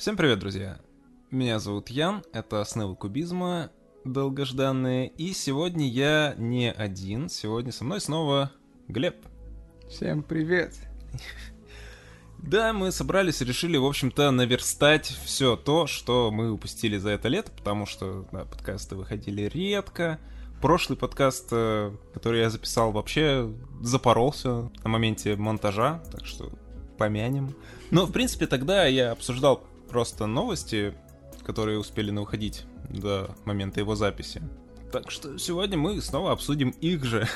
Всем привет, друзья! Меня зовут Ян, это «Основы кубизма», долгожданные, и сегодня я не один, сегодня со мной снова Глеб. Всем привет! Да, мы собрались и решили, в общем-то, наверстать все то, что мы упустили за это лето, потому что да, подкасты выходили редко. Прошлый подкаст, э, который я записал, вообще запоролся на моменте монтажа, так что помянем. Но, в принципе, тогда я обсуждал просто новости, которые успели выходить до момента его записи. Так что сегодня мы снова обсудим их же.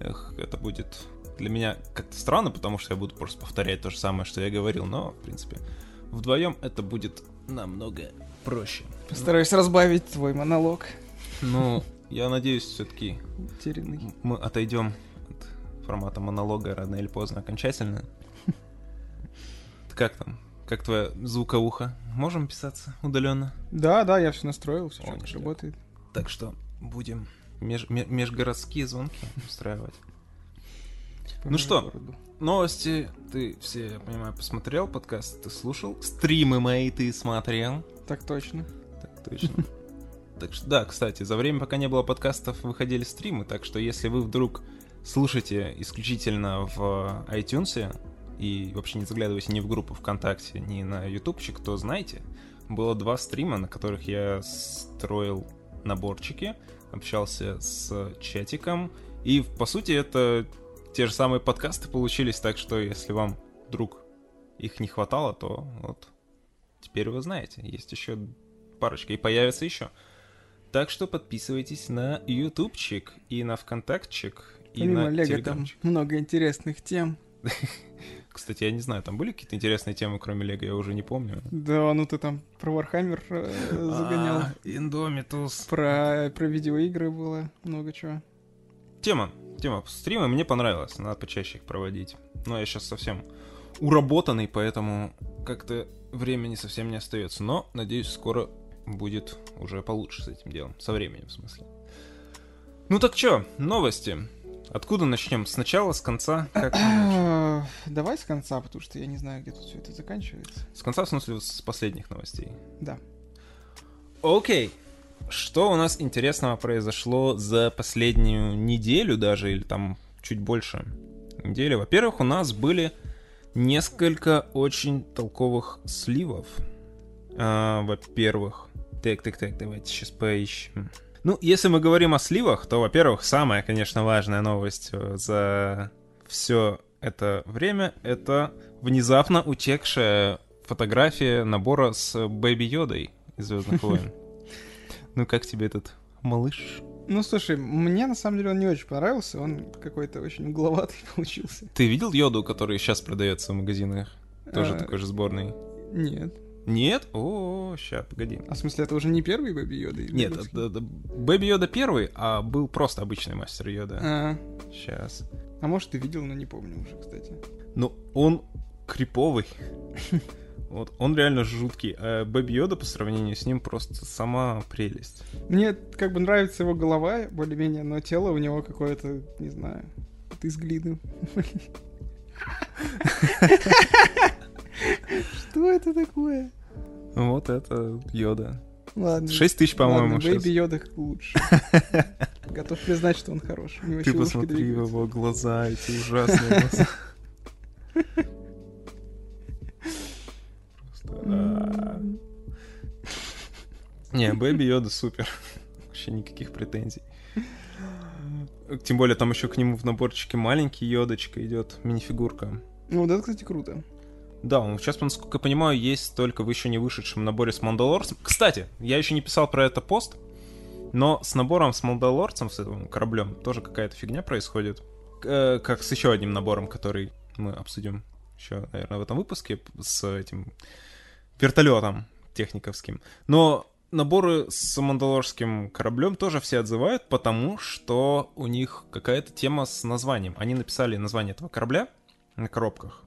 Эх, это будет для меня как-то странно, потому что я буду просто повторять то же самое, что я говорил, но, в принципе, вдвоем это будет намного проще. Постараюсь разбавить твой монолог. Ну, я надеюсь, все-таки мы отойдем от формата монолога рано или поздно окончательно. Как там? Как твоя звуковуха? Можем писаться удаленно? Да, да, я все настроил, все О, ништяк. работает. Так что будем меж- ме- межгородские звонки устраивать. По Ну что? Новости ты все, я понимаю, посмотрел, подкаст ты слушал, стримы мои ты смотрел. Так точно. Так точно. Так что, да, кстати, за время, пока не было подкастов, выходили стримы, так что если вы вдруг слушаете исключительно в iTunes и вообще не заглядываете ни в группу ВКонтакте, ни на ютубчик, то знайте, было два стрима, на которых я строил наборчики, общался с чатиком, и, по сути, это те же самые подкасты получились, так что если вам вдруг их не хватало, то вот теперь вы знаете, есть еще парочка, и появится еще. Так что подписывайтесь на ютубчик и на вконтактчик, и Помимо на Лего там много интересных тем. Кстати, я не знаю, там были какие-то интересные темы, кроме Лего, я уже не помню. Да, ну ты там про Warhammer э, загонял. Indomitus. Про, про видеоигры было много чего. Тема, тема стрима мне понравилась, надо почаще их проводить. Но я сейчас совсем уработанный, поэтому как-то времени совсем не остается. Но, надеюсь, скоро будет уже получше с этим делом. Со временем, в смысле. Ну так чё, новости. Откуда начнем? Сначала, с конца? Как Давай с конца, потому что я не знаю, где тут все это заканчивается. С конца, в смысле, с последних новостей. Да. Окей. Что у нас интересного произошло за последнюю неделю даже, или там чуть больше недели? Во-первых, у нас были несколько очень толковых сливов. А, во-первых, так, так, так, давайте сейчас поищем. Ну, если мы говорим о сливах, то, во-первых, самая, конечно, важная новость э, за все это время — это внезапно утекшая фотография набора с Бэби Йодой из Звездных войн. Ну, как тебе этот малыш? Ну, слушай, мне на самом деле он не очень понравился, он какой-то очень угловатый получился. Ты видел Йоду, который сейчас продается в магазинах? Тоже А, такой же сборный. Нет. Нет? О, ща, погоди. А в смысле, это уже не первый Бэби Йода? Нет, это- это Бэби Йода первый, а был просто обычный мастер Йода. А, Сейчас. а может, ты видел, но не помню уже, кстати. Ну, он криповый. Вот, он реально жуткий. А Бэби Йода по сравнению с ним просто сама прелесть. Мне как бы нравится его голова, более-менее, но тело у него какое-то, не знаю, вот из глины. Что это такое? Вот это Йода. Ладно. 6 тысяч, по-моему, Ладно. Бэйби Йода лучше. Готов признать, что он хорош. Ты посмотри в его глаза, эти ужасные глаза. Просто. Не, Бэби Йода супер. Вообще никаких претензий. Тем более там еще к нему в наборчике маленький Йодочка идет, минифигурка. Ну, вот это, кстати, круто. Да, сейчас, насколько я понимаю, есть только в еще не вышедшем наборе с Мандалорцем. Кстати, я еще не писал про это пост, но с набором с Мандалорцем, с этим кораблем, тоже какая-то фигня происходит. Э, Как с еще одним набором, который мы обсудим еще, наверное, в этом выпуске с этим вертолетом техниковским. Но наборы с мандалорским кораблем тоже все отзывают, потому что у них какая-то тема с названием. Они написали название этого корабля на коробках.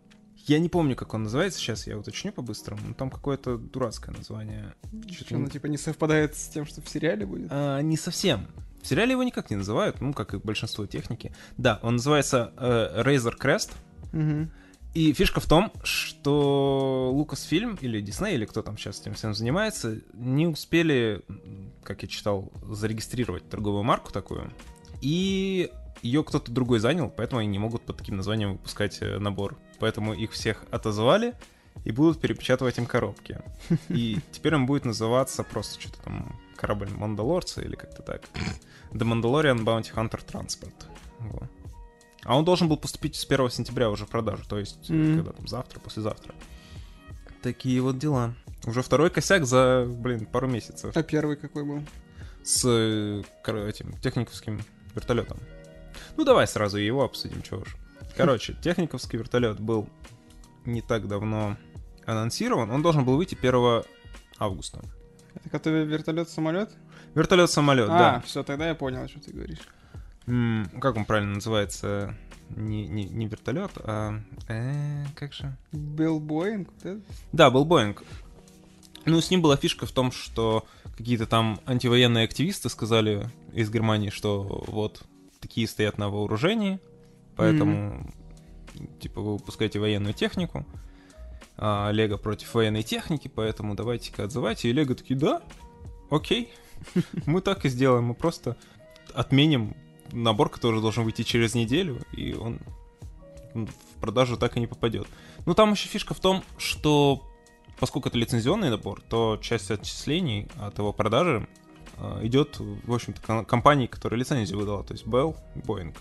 Я не помню, как он называется, сейчас я уточню по-быстрому. но Там какое-то дурацкое название. Что, ну, типа, не совпадает с тем, что в сериале будет? а, не совсем. В сериале его никак не называют, ну, как и большинство техники. Да, он называется э, Razor Crest. Мгм. И фишка в том, что Lucasfilm или Disney, или кто там сейчас этим всем занимается, не успели, как я читал, зарегистрировать торговую марку такую. И ее кто-то другой занял, поэтому они не могут под таким названием выпускать э, набор. Поэтому их всех отозвали и будут перепечатывать им коробки. И теперь он будет называться просто что-то там корабль Мандалорца или как-то так. The Mandalorian Bounty Hunter Transport. Вот. А он должен был поступить с 1 сентября уже в продажу, то есть Мгм. когда там завтра, послезавтра. Такие вот дела. Уже второй косяк за, блин, пару месяцев А первый какой был? с э, этим техниковским вертолетом. Ну давай сразу его обсудим, чего уж. Короче, техниковский вертолет был не так давно анонсирован. Он должен был выйти 1 августа. Это который вертолет-самолет? Вертолет-самолет, а, да. все, тогда я понял, что ты говоришь. М, как он правильно называется? Не, не, не вертолет, а... э, как же? Билл Боинг, это? Да, был Боинг. Ну, с ним была фишка в том, что какие-то там антивоенные активисты сказали из Германии, что вот такие стоят на вооружении, поэтому, типа, вы выпускаете военную технику, а Лего против военной техники, поэтому давайте-ка отзывайте. И Лего такие, да, окей, мы так и сделаем, мы просто отменим набор, который должен выйти через неделю, и он в продажу так и не попадет. Ну, там еще фишка в том, что поскольку это лицензионный набор, то часть отчислений от его продажи идет, в общем-то, ком- компании, которая лицензию выдала, то есть Bell Boeing.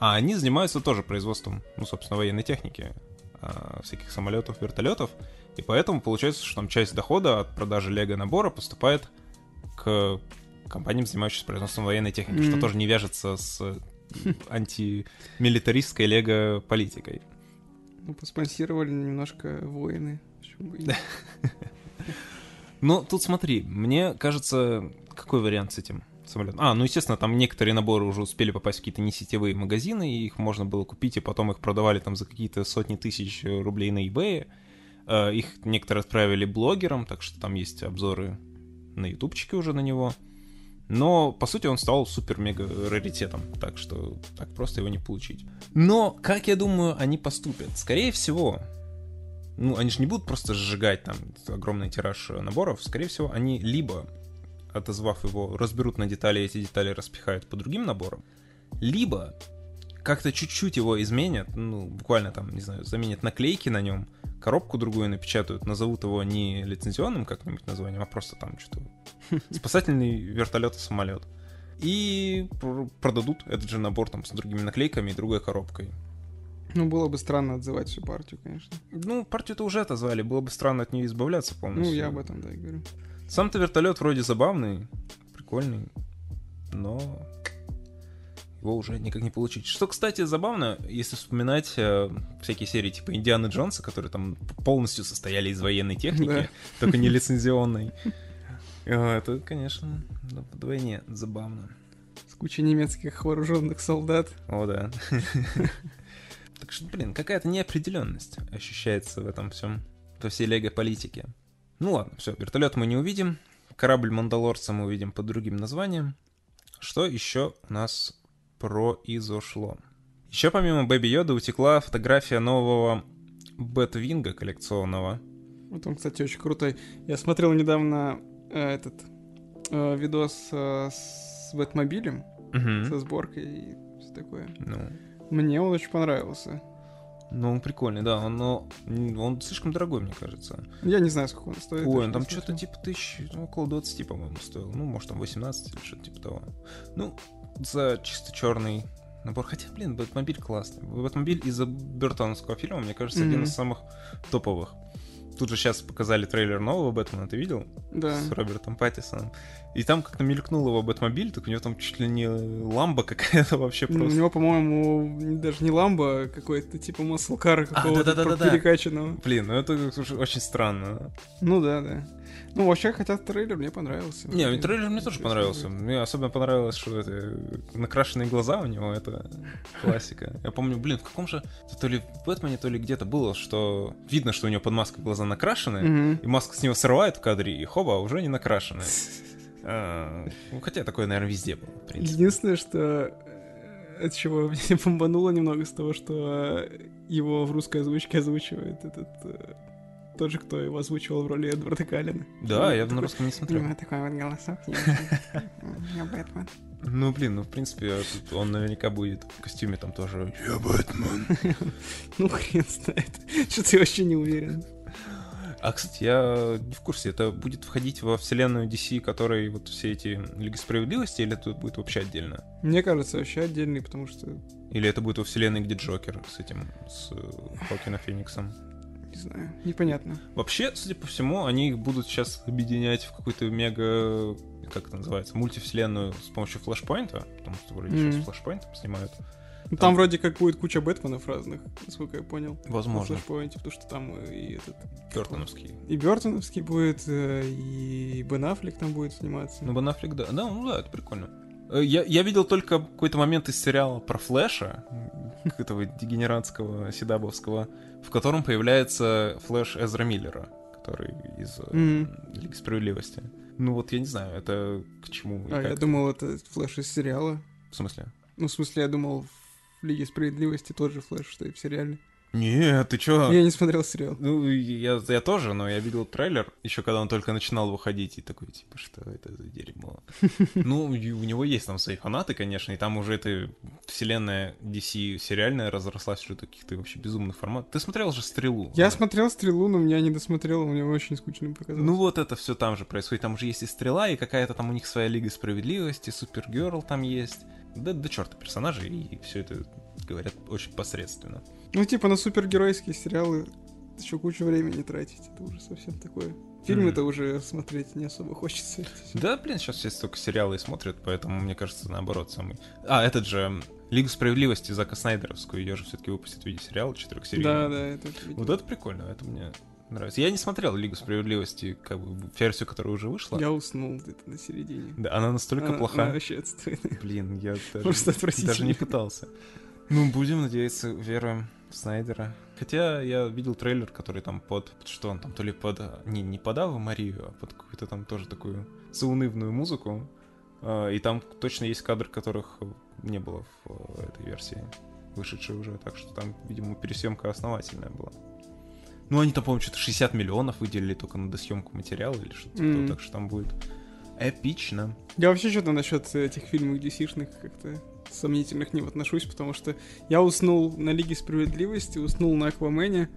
А они занимаются тоже производством, ну, собственно, военной техники, э, всяких самолетов, вертолетов, и поэтому получается, что там часть дохода от продажи Лего набора поступает к компаниям, занимающимся производством военной техники, что Мгм. тоже не вяжется с э, антимилитаристской Лего политикой. Ну, поспонсировали немножко воины. Нет? Ну, тут смотри, мне кажется, какой вариант с этим самолетом? А, ну, естественно, там некоторые наборы уже успели попасть в какие-то несетевые магазины, и их можно было купить, и потом их продавали там за какие-то сотни тысяч рублей на eBay. Э, Их некоторые отправили блогерам, так что там есть обзоры на ютубчике уже на него. Но, по сути, он стал супер-мега раритетом, так что так просто его не получить. Но, как я думаю, они поступят? Скорее всего, ну, они же не будут просто сжигать там огромный тираж э, наборов. Скорее всего, они либо, отозвав его, разберут на детали, и эти детали распихают по другим наборам, либо как-то чуть-чуть его изменят, ну, буквально там, не знаю, заменят наклейки на нем, коробку другую напечатают, назовут его не лицензионным как-нибудь названием, а просто там что-то спасательный вертолет и самолет. И пр- продадут этот же набор там с другими наклейками и другой коробкой. Ну, было бы странно отзывать всю партию, конечно. Ну, партию-то уже отозвали, было бы странно от нее избавляться Ну, полностью. я об этом, да, и говорю. Сам-то вертолет вроде забавный, прикольный, но его уже никак не получить. Что, кстати, забавно, если вспоминать э, всякие серии типа Индианы Джонса, которые там полностью состояли из военной техники, Да. только не лицензионной. Э, Это, конечно, да, вдвойне забавно. С кучей немецких вооруженных солдат. О, да. Так что, блин, какая-то неопределенность ощущается в этом всем, во всей лего-политике. Ну ладно, все, вертолет мы не увидим, корабль Мандалорца мы увидим под другим названием. Что еще у нас произошло? Еще помимо Бэби Йода утекла фотография нового Бэтвинга коллекционного. Вот он, кстати, очень крутой. Я смотрел недавно э, этот э, видос э, с Бэтмобилем, Мгм. со сборкой и все такое. Ну, Мне он очень понравился. Ну, он прикольный, да, он, но он слишком дорогой, мне кажется. Я не знаю, сколько он стоит. Ой, он там что-то типа тысяч, ну, около 20, по-моему, стоил. Ну, может, там 18 или что-то типа того. Ну, за чисто черный набор. Хотя, блин, Бэтмобиль классный. Бэтмобиль из-за Бертоновского фильма, мне кажется, один Мгм. из самых топовых. Тут же сейчас показали трейлер нового Бэтмена, ты видел? Да. С Робертом Паттисоном. И там как-то мелькнул его Бэтмобиль, так у него там чуть ли не ламба какая-то вообще Ну, У просто. него, по-моему, даже не ламба, а какой-то типа маслкара какого-то да-да-да-да-да. перекачанного. Блин, ну это очень странно. Ну да, да. Ну, вообще, хотя трейлер мне понравился. Не, Вроде трейлер мне тоже понравился. Мне особенно понравилось, что это накрашенные глаза у него, это классика. Я помню, блин, в каком же, то ли в Бэтмене, то ли где-то было, что видно, что у него под маской глаза накрашены, Мгм. и маска с него срывает в кадре, и хоба, уже не накрашены. А, Ну, хотя такое, наверное, везде было, в принципе. Единственное, что от чего мне бомбануло немного с того, что э, его в русской озвучке озвучивает этот э, тот же, кто его озвучивал в роли Эдварда Каллина. Да, я на русском не смотрел. Ну, такой вот голосок. Я Бэтмен. Ну, блин, ну, в принципе, он наверняка будет в костюме там тоже. Я Бэтмен. Ну, хрен знает. Что-то я вообще не уверен. А, кстати, я не в курсе, это будет входить во вселенную DC, которой вот все эти Лиги Справедливости, или это будет вообще отдельно? Мне кажется, вообще отдельный, потому что, Или это будет во вселенной, где Джокер с этим, с э, Хокином Фениксом? не знаю, непонятно. Вообще, судя по всему, они их будут сейчас объединять в какую-то мега, как это называется, мультивселенную с помощью флешпоинта, потому что вроде Мгм. сейчас флешпоинтом снимают. Там- там вроде как будет куча Бэтменов разных, насколько я понял. Возможно. Flashpoint, потому что там и этот... Бёртоновский. И Бертоновский будет, э, и Бен Аффлек там будет сниматься. Ну, Бен Аффлек, да. Да, ну да, это прикольно. Э, Я, я видел только какой-то момент из сериала про Флэша, этого дегенератского, седабовского, в котором появляется Флэш Эзра Миллера, который из Мгм. Лиги Справедливости. Ну вот, я не знаю, это к чему а, я думал, это Флэш из сериала. В смысле? Ну, в смысле, я думал, в Лиге Справедливости тот же Флэш, что и в сериале. Нет, ты чё? Я не смотрел сериал. Ну, я, я тоже, но я видел трейлер, еще когда он только начинал выходить, и такой, типа, что это за дерьмо? Ну, у него есть там свои фанаты, конечно, и там уже эта вселенная DC сериальная разрослась уже до каких-то вообще безумных форматов. Ты смотрел же «Стрелу»? Я смотрел «Стрелу», но меня не досмотрел, мне очень скучно показалось. Ну вот это все там же происходит. Там же есть и стрела, и какая-то там у них своя Лига Справедливости, Супергерл там есть. Да, да черта персонажи, и все это, говорят, очень посредственно. Ну, типа на супергеройские сериалы еще кучу времени тратить. Это уже совсем такое. Фильмы-то уже смотреть не особо хочется. Да, блин, сейчас все только сериалы и смотрят, поэтому, мне кажется, наоборот, самый... А, этот же Лигу Справедливости Зака Снайдеровскую, ее же все-таки выпустят в виде сериала четырехсерийного. Да, да, это. Вот это прикольно, это мне нравится. Я не смотрел Лигу Справедливости, как бы, версию, которая уже вышла. Я уснул где-то на середине. Да, она настолько Она- плоха. она вообще отстойная. Блин, я даже, даже не пытался. Ну, будем надеяться, веруем в Снайдера. Хотя я видел трейлер, который там под... Что он там, то ли под... Не, не под Аву Марию, а под какую-то там тоже такую заунывную музыку. А, И там точно есть кадр, которых не было в э, этой версии, вышедшей уже. Так что там, видимо, пересъемка основательная была. Ну, они там, по-моему, что-то 60 миллионов выделили только на досъемку материала или что-то Мгм. так что там будет эпично. Я вообще что-то насчет этих фильмов DC-шных как-то сомнительных не отношусь, потому что я уснул на Лиге Справедливости, уснул на Аквамене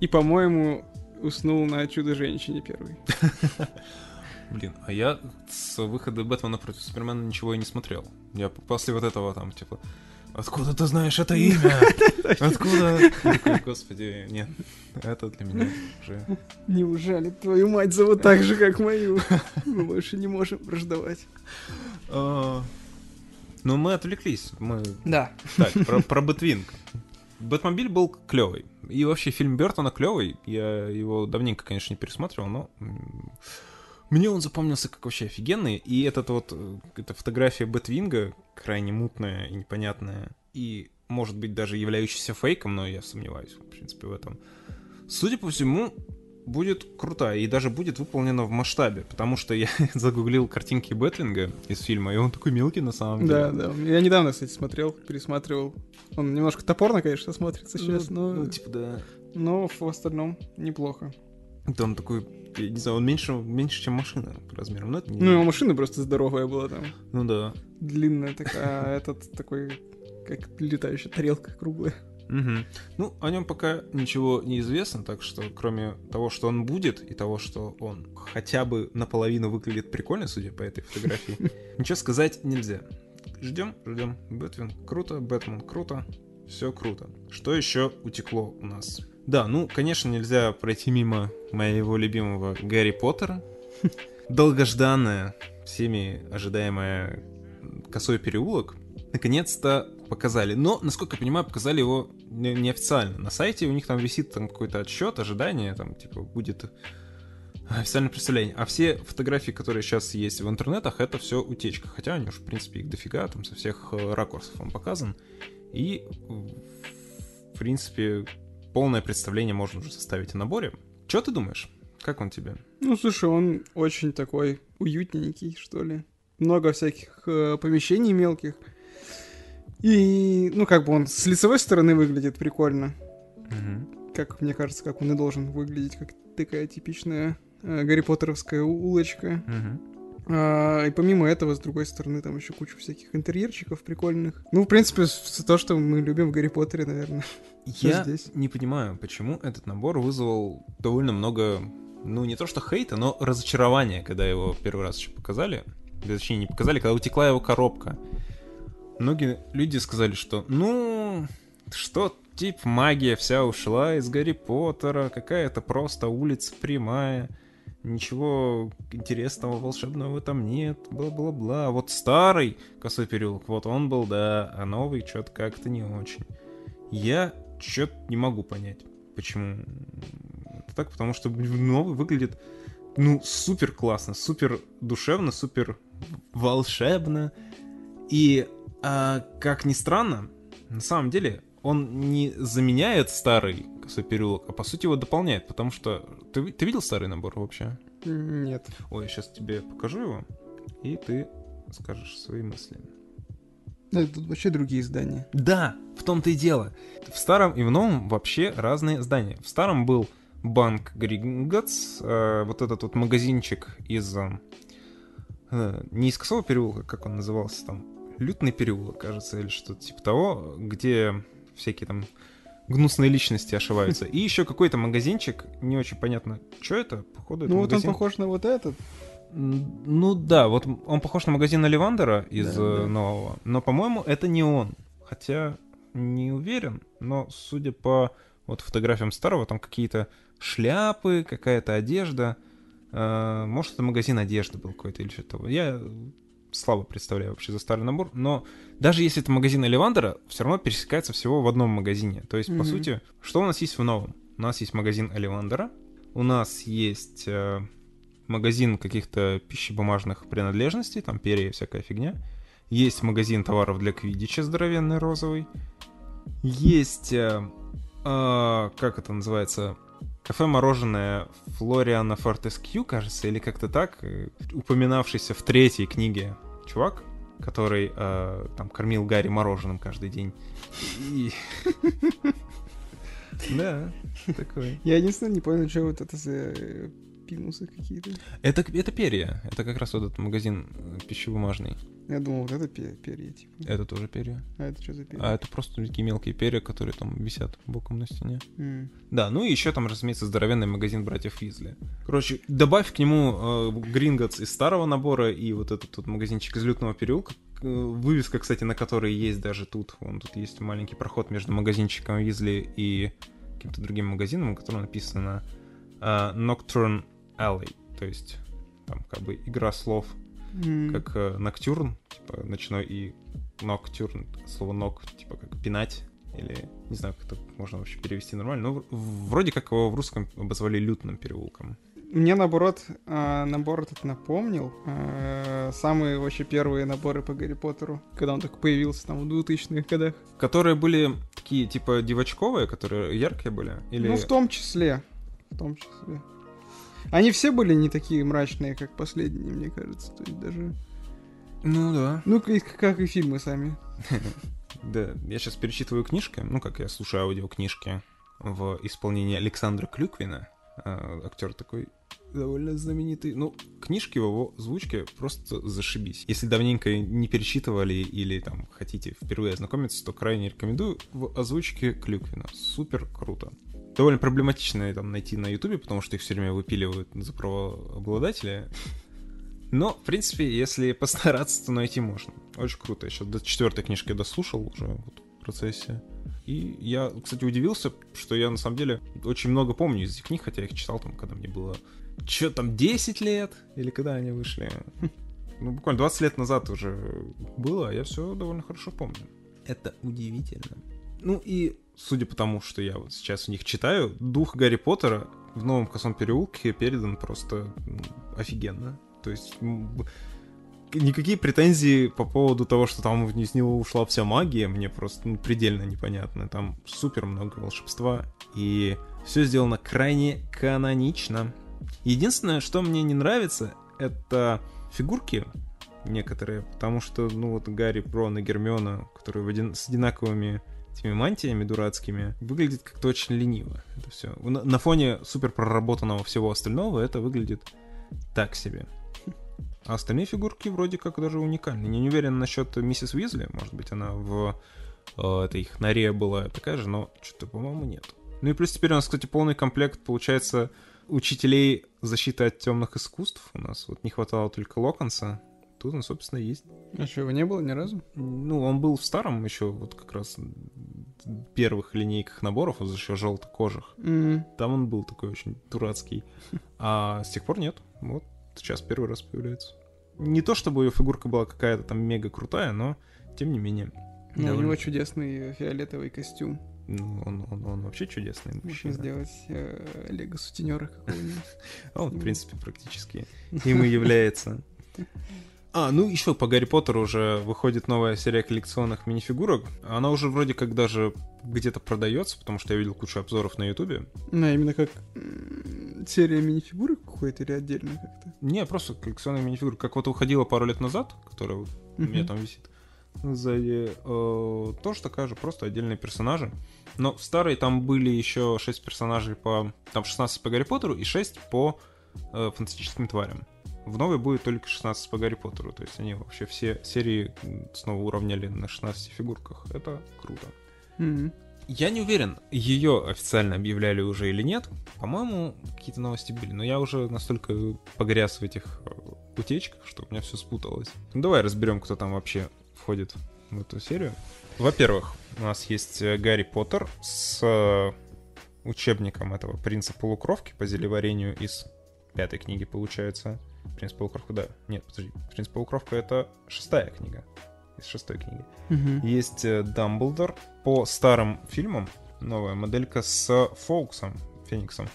и, по-моему, уснул на Чудо-женщине первый. Блин, а я с выхода Бэтмена против Супермена ничего и не смотрел. Я после вот этого там, типа, откуда ты знаешь это имя? Откуда? Господи, нет, это для меня уже... Неужели твою мать зовут так же, как мою? Мы больше не можем враждовать. А, Ну, мы отвлеклись. Мы... Да. Так, про, про Бэтвинг. Бэтмобиль был клевый. И вообще фильм Бертона клевый. Я его давненько, конечно, не пересматривал, но мне он запомнился как вообще офигенный. И этот вот, э, эта фотография Бэтвинга, крайне мутная и непонятная, и, может быть, даже являющаяся фейком, но я сомневаюсь, в принципе, в этом. Судя по всему, будет крутая и даже будет выполнена в масштабе, потому что я загуглил картинки Бэтвинга из фильма, и он такой мелкий на самом деле. Да, да. Я недавно, кстати, смотрел, пересматривал. Он немножко топорно, конечно, смотрится сейчас, Ну, но, ну, типа, да. но в остальном неплохо. Там такой, я не знаю, он меньше, меньше, чем машина по размерам. Но это не... Ну, машина просто здоровая была там. Ну да. Длинная такая, а этот такой, как летающая тарелка круглая. Мгм. Ну, о нем пока ничего не известно, так что кроме того, что он будет, и того, что он хотя бы наполовину выглядит прикольно, судя по этой фотографии, ничего сказать нельзя. Ждем, ждем. Бэтмен круто, Бэтмен круто, все круто. Что еще утекло у нас? Да, ну, конечно, нельзя пройти мимо моего любимого Гарри Поттера. Долгожданная, всеми ожидаемая косой переулок. Наконец-то показали. Но, насколько я понимаю, показали его не- неофициально. На сайте у них там висит там какой-то отсчет, ожидание, там, типа, будет официальное представление. А все фотографии, которые сейчас есть в интернетах, это все утечка. Хотя они уж, в принципе, их дофига, там со всех э, ракурсов он показан. И, в принципе, полное представление можно уже составить о наборе. Что ты думаешь? Как он тебе? Ну, слушай, он очень такой уютненький, что ли. Много всяких э, помещений мелких. И, ну, как бы он с лицевой стороны выглядит прикольно. Мгм. Как мне кажется, как он и должен выглядеть, как такая типичная э, Гарри Поттеровская улочка. Мгм. А, и помимо этого, с другой стороны, там еще куча всяких интерьерчиков прикольных. Ну, в принципе, то, что мы любим в Гарри Поттере, наверное. Я здесь? не понимаю, почему этот набор вызвал довольно много, ну не то что хейта, но разочарования, когда его первый раз еще показали. Точнее, не показали, когда утекла его коробка. Многие люди сказали, что ну, что тип магия вся ушла из Гарри Поттера, какая-то просто улица прямая, ничего интересного, волшебного там нет, бла-бла-бла. А Вот старый косой переулок, вот он был, да, а новый что-то как-то не очень. Я что-то не могу понять, почему это так, потому что новый выглядит, ну, супер классно, супер душевно, супер волшебно. И, а, как ни странно, на самом деле он не заменяет старый косой переулок, а по сути его дополняет, потому что... Ты, ты видел старый набор вообще? Нет. Ой, я сейчас тебе покажу его, и ты скажешь свои мысли. Да, тут вообще другие здания. Да, в том-то и дело. В старом и в новом вообще разные здания. В старом был банк Гринготс, э, вот этот вот магазинчик из... э, э, не из Косого переулка, как он назывался там, Лютный переулок, кажется, или что-то типа того, где всякие там гнусные личности ошиваются. И еще какой-то магазинчик, не очень понятно, что это, походу это Ну, вот он похож на вот этот. Ну да, вот он похож на магазин Оливандера из Да, э, да. нового, но, по-моему, это не он. Хотя не уверен, но судя по вот фотографиям старого, там какие-то шляпы, какая-то одежда. Э, может, это магазин одежды был какой-то или что-то. Я слабо представляю вообще за старый набор, но даже если это магазин Оливандера, все равно пересекается всего в одном магазине. То есть, по Мгм. сути, что у нас есть в новом? У нас есть магазин Оливандера, у нас есть э, магазин каких-то пищебумажных принадлежностей, там перья и всякая фигня. Есть магазин товаров для квидича здоровенный розовый. Есть, э, э, как это называется, кафе-мороженое Флориана Фортескью, кажется, или как-то так, э, упоминавшийся в третьей книге чувак, который э, там кормил Гарри мороженым каждый день. Да, такой. Я единственное не понял, что вот это за э, пинусы какие-то. Это, это перья. Это как раз вот этот магазин э, пищебумажный. Я думал, вот это пе- перья, типа. Это тоже перья. А это что за перья? А это просто такие мелкие перья, которые там висят боком на стене. М. Да, ну и еще там, разумеется, здоровенный магазин братьев Визли. Короче, добавь к нему Гринготс из старого набора и вот этот вот магазинчик из Лютного переулка. К- Вывеска, кстати, на которой есть даже тут. Вон тут есть маленький проход между магазинчиком Визли и каким-то другим магазином, на котором написано а, Nocturne Alley. То есть там как бы игра слов М. как э, ноктюрн, типа ночной и ноктюрн, слово нок, типа как пинать, или не знаю, как это можно вообще перевести нормально, но вроде как его в русском обозвали лютным переулком. Мне, наоборот, а, набор этот напомнил а, самые вообще первые наборы по Гарри Поттеру, когда он только появился там в 2000-х годах. Которые были такие, типа, девочковые, которые яркие были? Или... Ну, в том числе. В том числе. Они все были не такие мрачные, как последние, мне кажется. То есть даже... Ну да. Ну, как, как и фильмы сами. Да, я сейчас перечитываю книжки, ну как я слушаю аудиокнижки в исполнении Александра Клюквина, актер такой довольно знаменитый. Ну, книжки в его озвучке просто зашибись. Если давненько не перечитывали или там хотите впервые ознакомиться, то крайне рекомендую в озвучке Клюквина. Супер круто. Довольно проблематично там найти на Ютубе, потому что их все время выпиливают за правообладателя. Но, в принципе, если постараться, то найти можно. Очень круто. Еще до четвертой книжки дослушал уже вот в процессе. И я, кстати, удивился, что я на самом деле очень много помню из этих книг, хотя я их читал там, когда мне было... Че там, 10 лет? Или когда они вышли? Ну, буквально 20 лет назад уже было, а я все довольно хорошо помню. Это удивительно. Ну и, судя по тому, что я вот сейчас у них читаю, дух Гарри Поттера в новом косом переулке передан просто офигенно. То есть никакие претензии по поводу того, что там из него ушла вся магия, мне просто ну, предельно непонятно. Там супер много волшебства, и все сделано крайне канонично. Единственное, что мне не нравится, это фигурки некоторые, потому что, ну вот Гарри, Рон и Гермиона, которые один, с одинаковыми этими мантиями дурацкими, выглядит как-то очень лениво. Это все. На, фоне супер проработанного всего остального это выглядит так себе. А остальные фигурки вроде как даже уникальны. Я не уверен насчет миссис Уизли. Может быть, она в э, этой их норе была такая же, но что-то, по-моему, нет. Ну и плюс теперь у нас, кстати, полный комплект, получается, учителей защиты от темных искусств. У нас вот не хватало только Локонса. Тут он, собственно, есть. А что, его не было ни разу? Ну, он был в старом еще, вот как раз первых линейках наборов, вот еще желтокожих. Mm. Там он был такой очень дурацкий. А с тех пор нет. Вот сейчас первый раз появляется. Не то, чтобы ее фигурка была какая-то там мега крутая, но тем не менее. Ну, довольно... у него чудесный фиолетовый костюм. Ну, он, он, он вообще чудесный Можно мужчина. сделать э, лего-сутенера какого-нибудь. А он, в принципе, практически им и является. А, ну еще по Гарри Поттеру уже выходит новая серия коллекционных минифигурок. Она уже вроде как даже где-то продается, потому что я видел кучу обзоров на Ютубе. Ну, именно как серия минифигурок какой-то или отдельно как-то? Не, просто коллекционная минифигурка. Как вот уходила пару лет назад, которая вот у меня там висит сзади, э, тоже такая же, просто отдельные персонажи. Но в старой там были еще 6 персонажей по... Там 16 по Гарри Поттеру и 6 по э, фантастическим тварям. В новой будет только 16 по Гарри Поттеру. То есть они вообще все серии снова уравняли на 16 фигурках. Это круто. Mm-hmm. Я не уверен, ее официально объявляли уже или нет. По-моему, какие-то новости были, но я уже настолько погряз в этих э, утечках, что у меня все спуталось. Ну, давай разберем, кто там вообще входит в эту серию. Во-первых, у нас есть э, Гарри Поттер с э, учебником этого принца полукровки по зелеварению из пятой книги, получается. Принц полукровка, да. Нет, подожди. Принц полукровка это шестая книга. Из шестой книги. Угу. Есть э, Дамблдор по старым фильмам. Новая моделька с Фоуксом, Фениксом.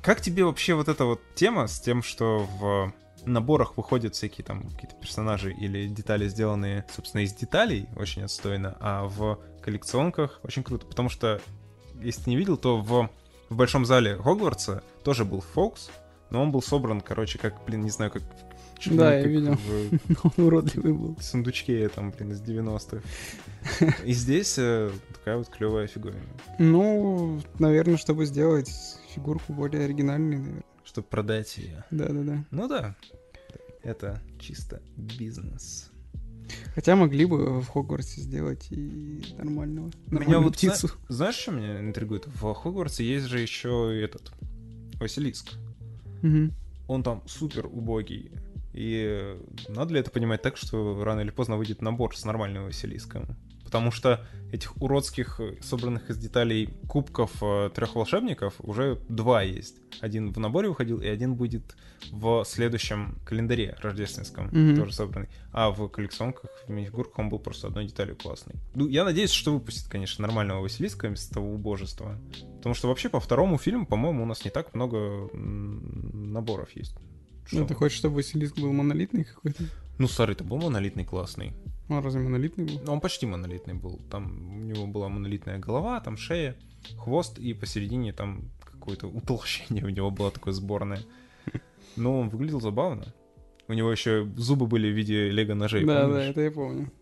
Как тебе вообще вот эта вот тема с тем, что в наборах выходят всякие там какие-то персонажи или детали, сделанные, собственно, из деталей, очень отстойно, а в коллекционках очень круто, потому что, если ты не видел, то в, в большом зале Хогвартса тоже был Фокс, но он был собран, короче, как, блин, не знаю, как... Да, я видел. В... он уродливый был. В сундучке там, блин, из 90-х. И здесь э, такая вот клевая фигурина. Ну, наверное, чтобы сделать фигурку более оригинальной, наверное чтобы продать ее. Да-да-да. Ну да, это чисто бизнес. Хотя могли бы в Хогвартсе сделать и нормального, меня вот птицу. Зна- знаешь, что меня интригует? В Хогвартсе есть же еще этот Василиск. Угу. Он там супер убогий. И надо ли это понимать так, что рано или поздно выйдет набор с нормальным Василиском? Потому что этих уродских, э, собранных из деталей кубков э, трех волшебников уже два есть. Один в наборе выходил, и один будет в следующем календаре рождественском, mm-hmm. тоже собранный. А в коллекционках, в мини-фигурках он был просто одной деталью классный. Ну, я надеюсь, что выпустят, конечно, нормального Василиска вместо того убожества. Потому что вообще по второму фильму, по-моему, у нас не так много наборов есть. Что? Ну, ты хочешь, чтобы Василиск был монолитный какой-то? Ну, старый-то был монолитный, классный. А разве монолитный был? Он почти монолитный был. Там у него была монолитная голова, там шея, хвост, и посередине там какое-то утолщение у него было такое сборное. Но он выглядел забавно. У него еще зубы были в виде лего-ножей. Да, помнишь? да, это я помню.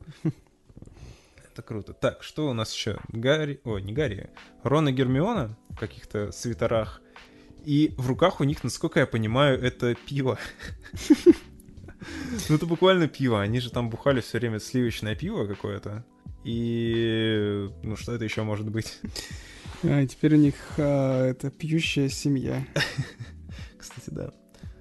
Это круто. Так, что у нас еще? Гарри... О, не Гарри. Рон и Гермиона в каких-то свитерах. И в руках у них, насколько я понимаю, это пиво. Ну это буквально пиво. Они же там бухали все время сливочное пиво какое-то. И ну что это еще может быть? А, теперь у них а, это пьющая семья. Кстати, да.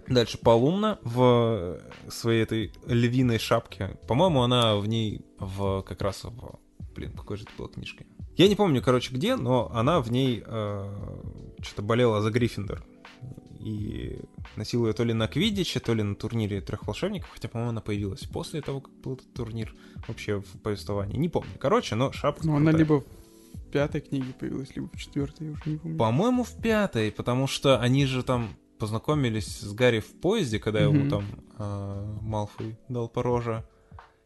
Дальше Полумна в своей этой львиной шапке. По-моему, она в ней в как раз в... Блин, какой же это была книжка? Я не помню, короче, где, но она в ней э, что-то болела за Гриффиндор и носил ее то ли на Квидиче, то ли на турнире трех волшебников, хотя, по-моему, она появилась после того, как был этот турнир вообще в повествовании. Не помню. Короче, но шапка. Ну, она либо в пятой книге появилась, либо в четвертой, я уже не помню. По-моему, в пятой, потому что они же там познакомились с Гарри в поезде, когда mm-hmm. ему там э, Малфой дал пороже.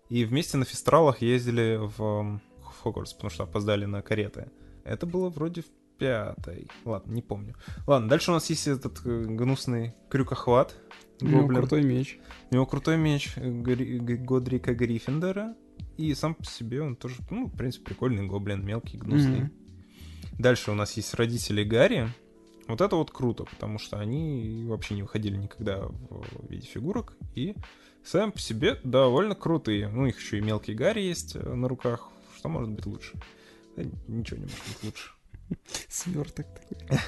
И вместе на фестралах ездили в, в Хогвартс, потому что опоздали на кареты. Это было вроде в пятой. Ладно, не помню. Ладно, дальше у нас есть этот э, гнусный крюкохват. У него Гоблин. крутой меч. У него крутой меч э, Гри- Годрика Гриффиндора. И сам по себе он тоже, ну, в принципе, прикольный гоблин, мелкий, гнусный. Мгм. Дальше у нас есть родители Гарри. Вот это вот круто, потому что они вообще не выходили никогда в виде фигурок. И сами по себе довольно крутые. Ну, их еще и мелкий Гарри есть э, на руках. Что может быть лучше? Да ничего не может быть лучше. Сверток такой.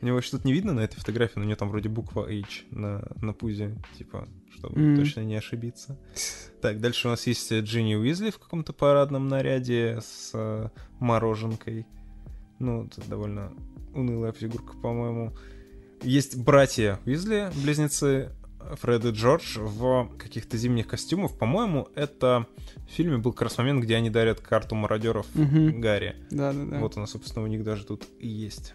У него что-то не видно на этой фотографии, но у него там вроде буква H на, на пузе, типа, чтобы Мгм. точно не ошибиться. Так, дальше у нас есть Джинни Уизли в каком-то парадном наряде с э, мороженкой. Ну, это довольно унылая фигурка, по-моему. Есть братья Уизли, близнецы Фред и Джордж в каких-то зимних костюмах. По-моему, это в фильме был как раз момент, где они дарят карту мародеров Мгм. Гарри. Да-да-да. Вот она, собственно, у них даже тут и есть.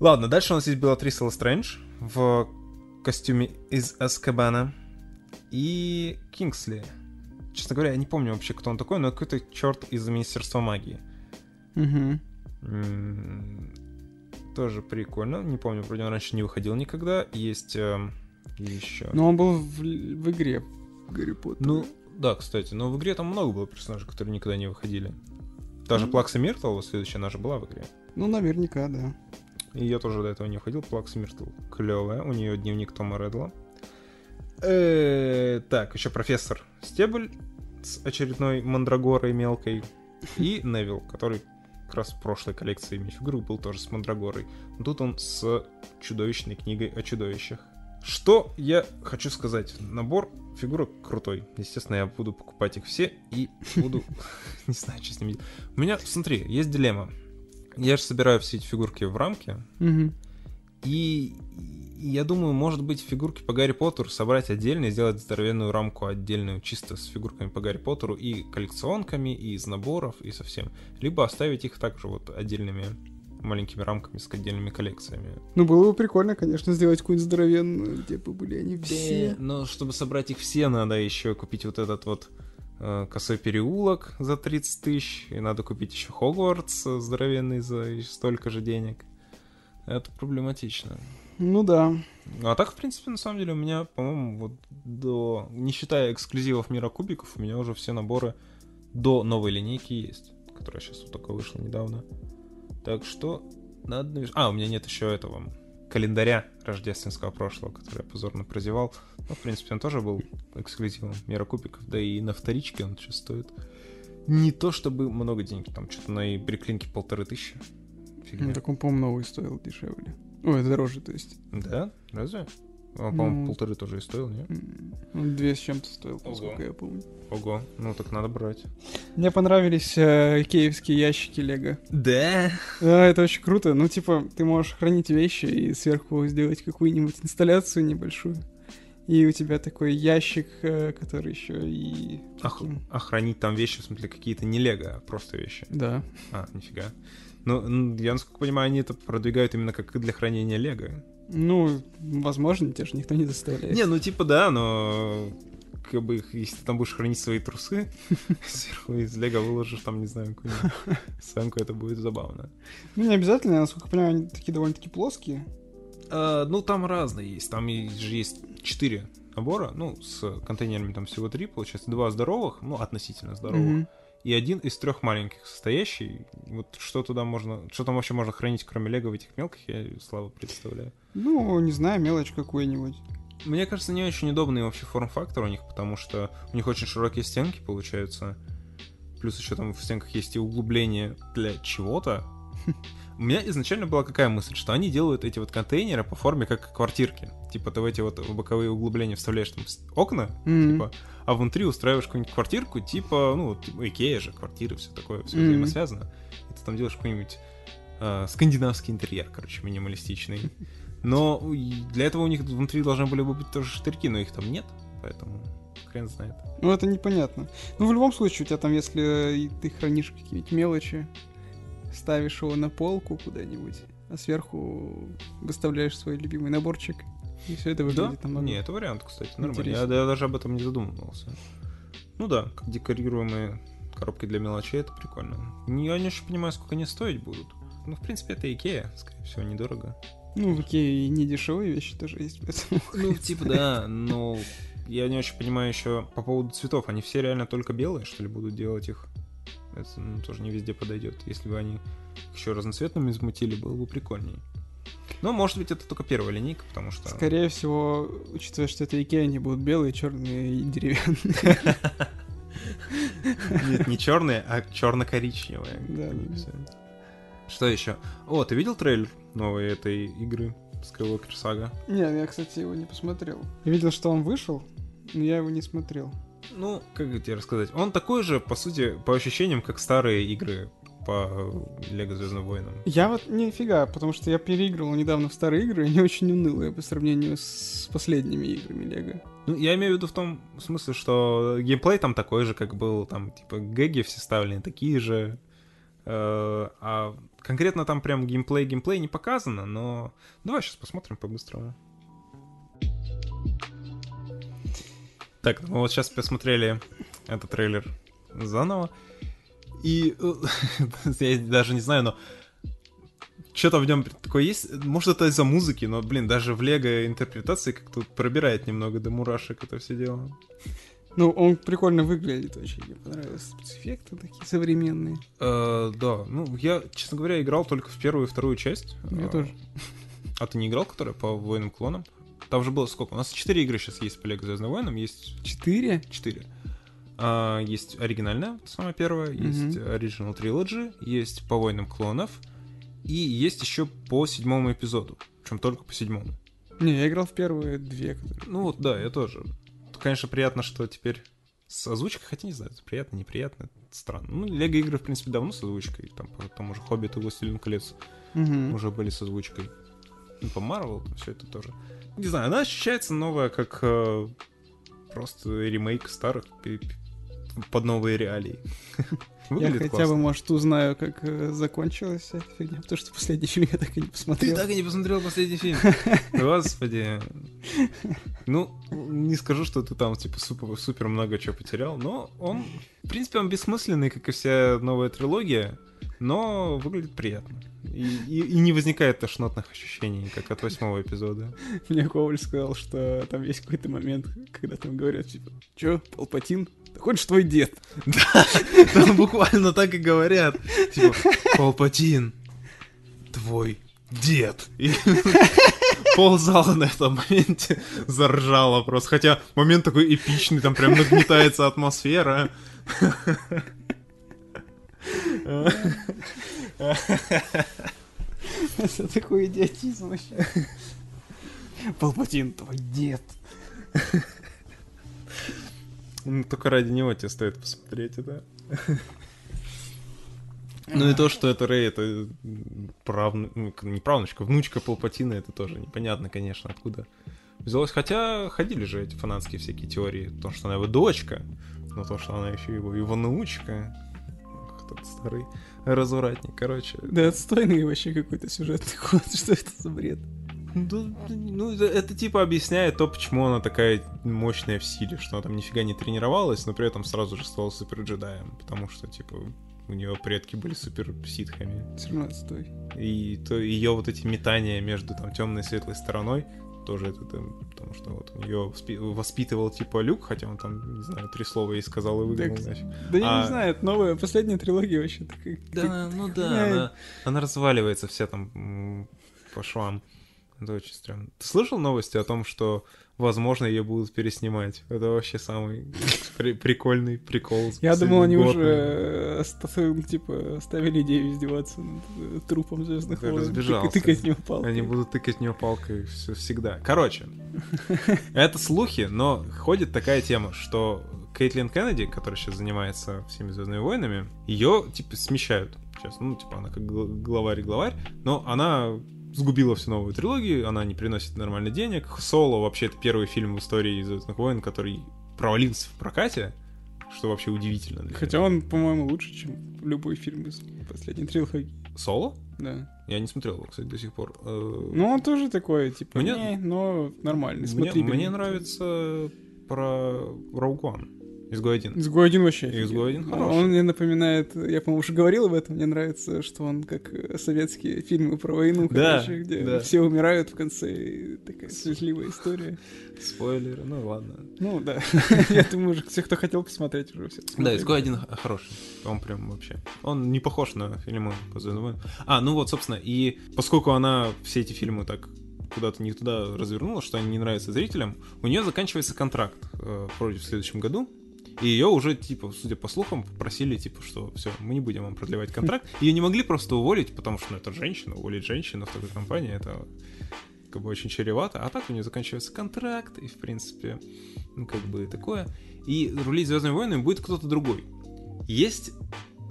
Ладно, дальше у нас есть Белатриса Лестрендж в костюме из Аскабана и Кингсли. Честно говоря, я не помню вообще, кто он такой, но какой-то черт из Министерства магии. М, Тоже прикольно. Не помню, вроде он раньше не выходил никогда. Есть эм, еще. Но он был в, в игре Гарри Поттер. Ну, да, кстати, но в игре там много было персонажей, которые никогда не выходили. Даже Ну. Плакса Миртл, следующая наша была в игре. Ну, наверняка, да. И я тоже до этого не уходил. Плакс Миртл клевая. У нее дневник Тома Редла. Э, Так, еще профессор Стебль с очередной мандрагорой мелкой. И Невил, который как раз в прошлой коллекции минифигурок был тоже с мандрагорой. Но тут он с чудовищной книгой о чудовищах. Что я хочу сказать? Набор фигурок крутой. Естественно, я буду покупать их все и буду... Не знаю, что с ними... делать. У меня, смотри, есть дилемма. Я же собираю все эти фигурки в рамке, и я думаю, может быть, фигурки по Гарри Поттеру собрать отдельно и сделать здоровенную рамку отдельную, чисто с фигурками по Гарри Поттеру и коллекционками, и из наборов, и совсем. Либо оставить их также вот отдельными маленькими рамками с отдельными коллекциями. Ну, было бы прикольно, конечно, сделать какую-нибудь здоровенную, где бы были они все. Но чтобы собрать их все, надо еще купить вот этот вот э, косой переулок за 30 тысяч, и надо купить еще Хогвартс здоровенный за столько же денег. Это проблематично. Ну да. Ну, а так, в принципе, на самом деле, у меня, по-моему, вот до... Не считая эксклюзивов Мира Кубиков, у меня уже все наборы до новой линейки есть, которая сейчас вот только вышла недавно. Так что надо... А, у меня нет еще этого календаря рождественского прошлого, который я позорно прозевал. Ну, в принципе, он тоже был эксклюзивом Мира Кубиков, да и на вторичке он сейчас стоит. Не то чтобы много денег, там что-то на бриклинке полторы тысячи. Фигня. Ну, так он, по-моему, новый стоил дешевле. Ой, дороже, то есть. Да? Разве? А, по-моему, Ну. полторы тоже и стоил, не? Он две с чем-то стоил, Ого. насколько я помню. Ого, ну так надо брать. Мне понравились э, киевские ящики Лего. Да? Да, это очень круто. Ну, типа, ты можешь хранить вещи и сверху сделать какую-нибудь инсталляцию небольшую. И у тебя такой ящик, э, который еще и... Ах, таким- а хранить там вещи, в смысле, какие-то не лего, а просто вещи. Да. А, нифига. Ну, я, насколько понимаю, они это продвигают именно как для хранения лего. Ну, возможно, тебя же никто не заставляет. Не, ну типа да, но как бы если ты там будешь хранить свои трусы, сверху из лего выложишь там, не знаю, какую-нибудь сценку, это будет забавно. Ну, не обязательно, насколько я понимаю, они такие довольно-таки плоские. А, ну, там разные есть. Там же есть четыре набора, ну, с контейнерами там всего три, получается, два здоровых, ну, относительно здоровых, Мгм. и один из трех маленьких состоящий. Вот что туда можно, что там вообще можно хранить, кроме лего в этих мелких, я слабо представляю. Ну, не знаю, мелочь какую-нибудь. Мне кажется, не очень удобный вообще форм-фактор у них, потому что у них очень широкие стенки получаются. Плюс еще там в стенках есть и углубление для чего-то. У меня изначально была какая мысль, что они делают эти вот контейнеры по форме как квартирки. Типа ты в эти вот боковые углубления вставляешь там окна, Мгм. типа, а внутри устраиваешь какую-нибудь квартирку, типа, ну, типа Икея же, квартиры, все такое, все Мгм. взаимосвязано. И ты там делаешь какой-нибудь э, скандинавский интерьер, короче, минималистичный. Но для этого у них внутри должны были бы быть тоже штырьки, но их там нет, поэтому хрен знает. Ну, это непонятно. Ну, в любом случае, у тебя там, если ты хранишь какие-нибудь мелочи, ставишь его на полку куда-нибудь, а сверху выставляешь свой любимый наборчик, и все это выглядит намного... Не, это вариант, кстати, нормально. Я, я даже об этом не задумывался. Ну да, как декорируемые коробки для мелочей, это прикольно. Я не очень понимаю, сколько они стоить будут. Ну, в принципе, это Икея, скорее всего, недорого. Ну, и не дешевые вещи тоже есть, поэтому... Ну, типа, да, но я не очень понимаю еще по поводу цветов. Они все реально только белые, что ли, будут делать их? Это ну, тоже не везде подойдет. Если бы они еще разноцветными замутили, было бы прикольнее. Но, может быть, это только первая линейка, потому что... Скорее всего, учитывая, что это Икея, они будут белые, черные и деревянные. Нет, не черные, а черно-коричневые. Да. Что еще? О, ты видел трейлер новой этой игры Skywalker Saga? Нет, я, кстати, его не посмотрел. Я видел, что он вышел, но я его не смотрел. Ну, как тебе рассказать? Он такой же, по сути, по ощущениям, как старые игры по Лего Звездным войнам. Я вот нифига, потому что я переигрывал недавно в старые игры, и они очень унылые по сравнению с последними играми Лего. Ну, я имею в виду в том смысле, что геймплей там такой же, как был, там, типа, гэги все вставлены такие же. Э, А конкретно там прям геймплей-геймплей не показано, но давай сейчас посмотрим по-быстрому. Так, мы вот сейчас посмотрели этот трейлер заново. И э, я даже не знаю, но что-то в нем такое есть. Может, это из-за музыки, но, блин, даже в Лего интерпретации как-то пробирает немного до мурашек это все дело. Ну, он прикольно выглядит очень, мне понравилось. Спецэффекты такие современные. Э, да, ну, я, честно говоря, играл только в первую и вторую часть. Я Э, тоже. А ты не играл, которая по военным клонам? Там же было сколько? У нас четыре игры сейчас есть по Лего Звездным войнам, есть Четыре? четыре. А, есть оригинальная, самая первая, есть Original Trilogy, есть по войнам клонов, и есть еще по седьмому эпизоду. Причем только по седьмому. Не, я играл в первые две, которые... Ну вот, да, я тоже. Конечно, приятно, что теперь с озвучкой, хотя не знаю, это приятно, неприятно, это странно. Ну, Лего игры, в принципе, давно с озвучкой, там по тому же Хоббит и Властелин колец Мгм. уже были с озвучкой. Ну, по Марвел, все это тоже. Не знаю, она ощущается новая, как э, просто ремейк старых под новые реалии. Я Выглядит хотя классно. бы, может, узнаю, как э, закончилась эта фигня, потому что последний фильм я так и не Ты посмотрел. так и не посмотрел последний фильм. Господи. Ну, не скажу, что ты там, типа, супер, супер много чего потерял, но он, в принципе, он бессмысленный, как и вся новая трилогия, но выглядит приятно. И, и- и не возникает тошнотных ощущений, как от восьмого эпизода. Мне Коваль сказал, что там есть какой-то момент, когда там говорят, типа, чё, Палпатин? Да хочешь твой дед? Там буквально так и говорят. Типа, Палпатин, твой дед. И ползала на этом моменте заржала просто. Хотя момент такой эпичный, там прям нагнетается атмосфера. Это такой идиотизм вообще. Палпатин, твой дед. Ну, Только ради него тебе стоит посмотреть это. Ну и то, что это Рэй, это правну... ну, не правнучка, внучка Палпатина, это тоже непонятно, конечно, откуда взялось. Хотя ходили же эти фанатские всякие теории, то, что она его дочка, но то, что она еще его, его внучка. Ох, Тот старый развратник, короче. Да отстойный вообще какой-то сюжетный ход. Что это за бред? Да, ну, это, это типа объясняет то, почему она такая мощная в силе, что она там нифига не тренировалась, но при этом сразу же стала супер джедаем, потому что, типа, у нее предки были супер ситхами. Все равно отстой. И то ее вот эти метания между там темной и светлой стороной тоже это там, потому что вот ее воспитывал типа Люк, хотя он там, не знаю, три слова ей сказал и выгнал Так, нафиг. Да я А- не знаю, это новая, последняя трилогия вообще такая. Да, ну да, Э. она, она разваливается вся там по швам. Это очень странно. Ты слышал новости о том, что, возможно, ее будут переснимать? Это вообще самый при- прикольный прикол. Я думал, они год, уже э, типа оставили идею издеваться над э, трупом звездных войн. разбежался. Тык- Тыкать в него палкой. Они будут тыкать в нее палкой всегда. Короче, это слухи, но ходит такая тема, что Кейтлин Кеннеди, которая сейчас занимается всеми Звездными войнами, ее типа смещают сейчас. Ну, типа, она как гл- главарь-главарь, но она сгубила всю новую трилогию, она не приносит нормально денег. Соло вообще это первый фильм в истории Звездных войн, который провалился в прокате, что вообще удивительно. для Хотя меня. он, по-моему, лучше, чем любой фильм из последней трилогии. Соло? Да. Я не смотрел его, кстати, до сих пор. Э, Ну, он тоже такой, типа, Мне- не, но нормальный. Мне, смотрибельный. мне нравится про Rogue One. Изгой один. Изгой один вообще. Изгой один хороший. Он мне напоминает, я, по-моему, уже говорил об этом, мне нравится, что он как э, советские фильмы про войну, Да, короче, где да. все умирают в конце, и такая слезливая история. Спойлеры, ну ладно. Ну да, я думаю, уже все, кто хотел посмотреть, уже все Да, изгой один хороший. Он прям вообще. Он не похож на фильмы войнам. А, ну вот, собственно, и поскольку она все эти фильмы так куда-то не туда развернула, что они не нравятся зрителям, у нее заканчивается контракт э, вроде в следующем году. И ее уже, типа, судя по слухам, попросили, типа, что все, мы не будем вам продлевать контракт. Ее не могли просто уволить, потому что, ну, это женщина, уволить женщину в такой компании, это как бы очень чревато. А так у нее заканчивается контракт, и, в принципе, ну, как бы такое. И рулить Звездными войнами будет кто-то другой. Есть,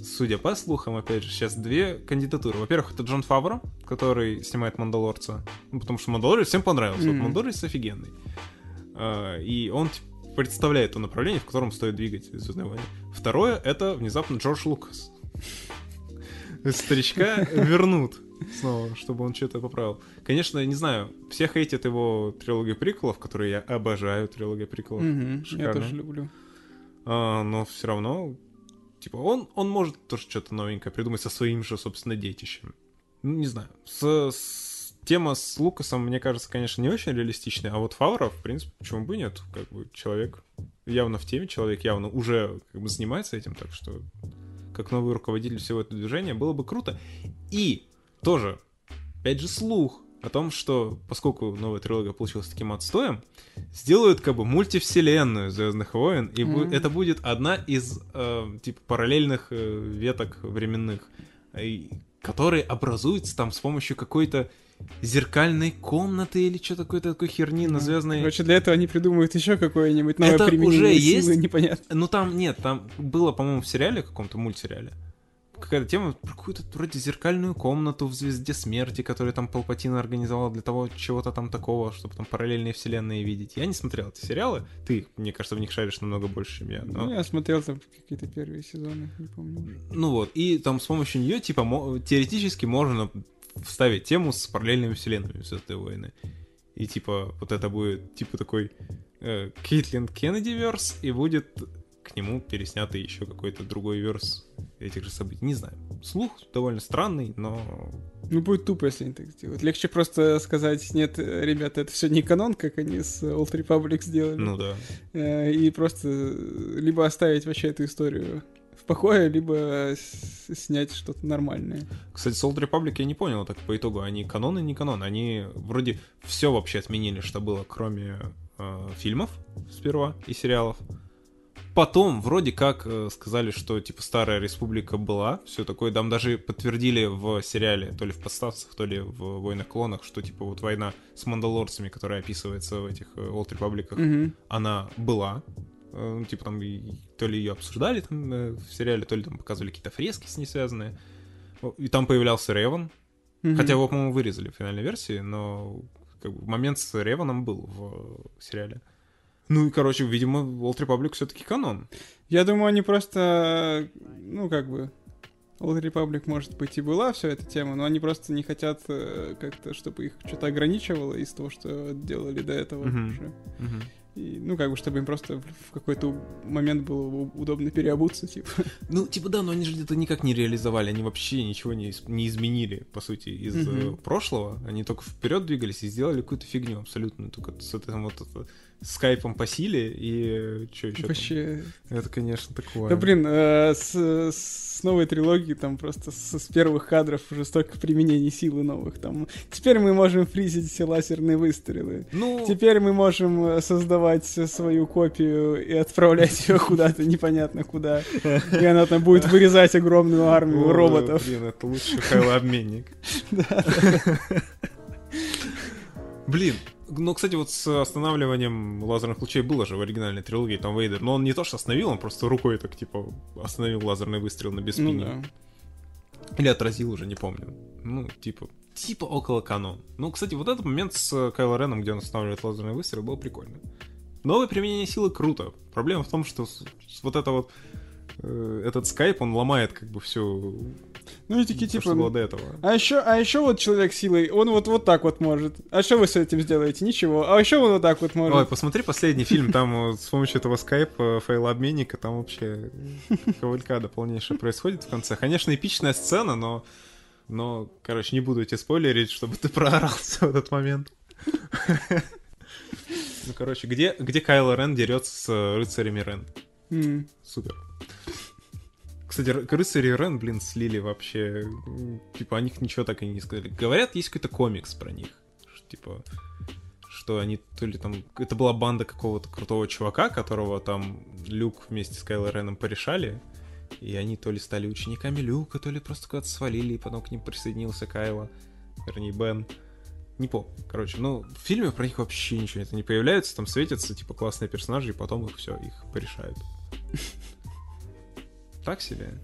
судя по слухам, опять же, сейчас две кандидатуры. Во-первых, это Джон Фавро, который снимает Мандалорца. Ну, потому что Мандалорец всем понравился. Вот Мгм. Мандалорец офигенный. А, И он типа, представляет то направление, в котором стоит двигать Звездные войны. Второе — это внезапно Джордж Лукас. Старичка вернут снова, чтобы он что-то поправил. Конечно, не знаю, все хейтят его трилогию приколов, которую я обожаю, трилогия приколов. Мгм, Я тоже люблю. А, но все равно, типа, он, он может тоже что-то новенькое придумать со своим же, собственно, детищем. Ну, не знаю. С, с- тема с Лукасом, мне кажется, конечно, не очень реалистичная, а вот Фавро, в принципе, почему бы нет? Как бы человек явно в теме, человек явно уже как бы занимается этим, так что как новый руководитель всего этого движения было бы круто. И тоже, опять же, слух о том, что поскольку новая трилогия получилась таким отстоем, сделают как бы мультивселенную Звездных войн, и Мгм. это будет одна из э, типа параллельных э, веток временных, и- которые образуются там с помощью какой-то зеркальной комнаты или что такое такой херни на звездной. Короче, для этого они придумают еще какое-нибудь новое Это применение уже силы, есть? непонятно. Ну там нет, там было, по-моему, в сериале каком-то мультсериале. Какая-то тема про какую-то вроде зеркальную комнату в Звезде Смерти, которую там Палпатин организовал для того, чего-то там такого, чтобы там параллельные вселенные видеть. Я не смотрел эти сериалы. Ты, мне кажется, в них шаришь намного больше, чем я. но- Ну, я смотрел там какие-то первые сезоны, не помню уже. Ну вот, и там с помощью нее, типа, теоретически можно вставить тему с параллельными вселенными в Звездные войны. И типа, вот это будет, типа, такой э, Кейтлин Кеннеди верс, и будет к нему переснятый еще какой-то другой верс этих же событий. Не знаю. Слух довольно странный, но... Ну, будет тупо, если они так сделают. Легче просто сказать, нет, ребята, это все не канон, как они с Old Republic сделали. Ну да. Э, И просто э, либо оставить вообще эту историю в покое, либо снять что-то нормальное. Кстати, Old Republic я не понял так по итогу. Они канон и не канон. Они вроде все вообще отменили, что было, кроме э, фильмов сперва и сериалов. Потом вроде как э, сказали, что типа Старая Республика была, все такое. Там даже подтвердили в сериале, то ли в подставцах, то ли в Войнах клонах, что типа вот война с мандалорцами, которая описывается в этих э, Old Мгм. она была. Э, ну, Типа там то ли ее обсуждали там э, в сериале, то ли там показывали какие-то фрески с ней связанные. И там появлялся Реван. Мгм. Хотя его, по-моему, вырезали в финальной версии, но как бы, момент с Реваном был в э, сериале. Ну и, короче, видимо, Old Republic все-таки канон. Я думаю, они просто, ну, как бы, Old Republic, может быть, и была вся эта тема, но они просто не хотят как-то, чтобы их что-то ограничивало из того, что делали до этого Мгм. уже. И, ну, как бы, чтобы им просто в какой-то момент было удобно переобуться, типа. Ну, типа, да, но они же это никак не реализовали, они вообще ничего не, не изменили, по сути, из Мгм. прошлого. Они только вперед двигались и сделали какую-то фигню абсолютно. Только с этим вот это, скайпом по силе и что еще? Вообще. Это, конечно, такое. Да, блин, э, с, с новой трилогии там просто с, с первых кадров уже столько применений силы новых. Там теперь мы можем фризить все лазерные выстрелы. Ну, Теперь мы можем э, создавать свою копию и отправлять ее куда-то непонятно куда. И она там будет вырезать огромную армию роботов. Блин, это лучший Хайло-обменник. Блин, ну, кстати, вот с останавливанием лазерных лучей было же в оригинальной трилогии, там Вейдер, но он не то что остановил, он просто рукой так, типа, остановил лазерный выстрел на Ну беспине. да. Или отразил уже, не помню. Ну, типа, типа около канон. Ну, кстати, вот этот момент с Кайло Реном, где он останавливает лазерный выстрел, был прикольно. Новое применение силы круто. Проблема в том, что вот это вот э, этот скайп, он ломает как бы всю Ну и такие типа... что было до этого. А еще, а еще вот человек силой, он вот вот так вот может. А что вы с этим сделаете? Ничего. А еще он вот так вот может. Ой, посмотри последний фильм, там вот с помощью этого скайпа, файлообменника, там вообще кавалькада полнейшая происходит в конце. Конечно, эпичная сцена, но, но, короче, не буду тебе спойлерить, чтобы ты проорался в этот момент. Ну, короче, где, где Кайло Рен дерется с рыцарями Рен? Супер. Кстати, р- рыцари Рен, блин, слили вообще. Типа, о них ничего так и не сказали. Говорят, есть какой-то комикс про них. Типа, что они то ли там... Это была банда какого-то крутого чувака, которого там Люк вместе с Кайло Реном порешали. И они то ли стали учениками Люка, то ли просто куда-то свалили, и потом к ним присоединился Кайло. Вернее, Бен. Не помню. Короче, ну, в фильме про них вообще ничего это не появляется, там светятся, типа, классные персонажи, и потом их все, их порешают. Так себе.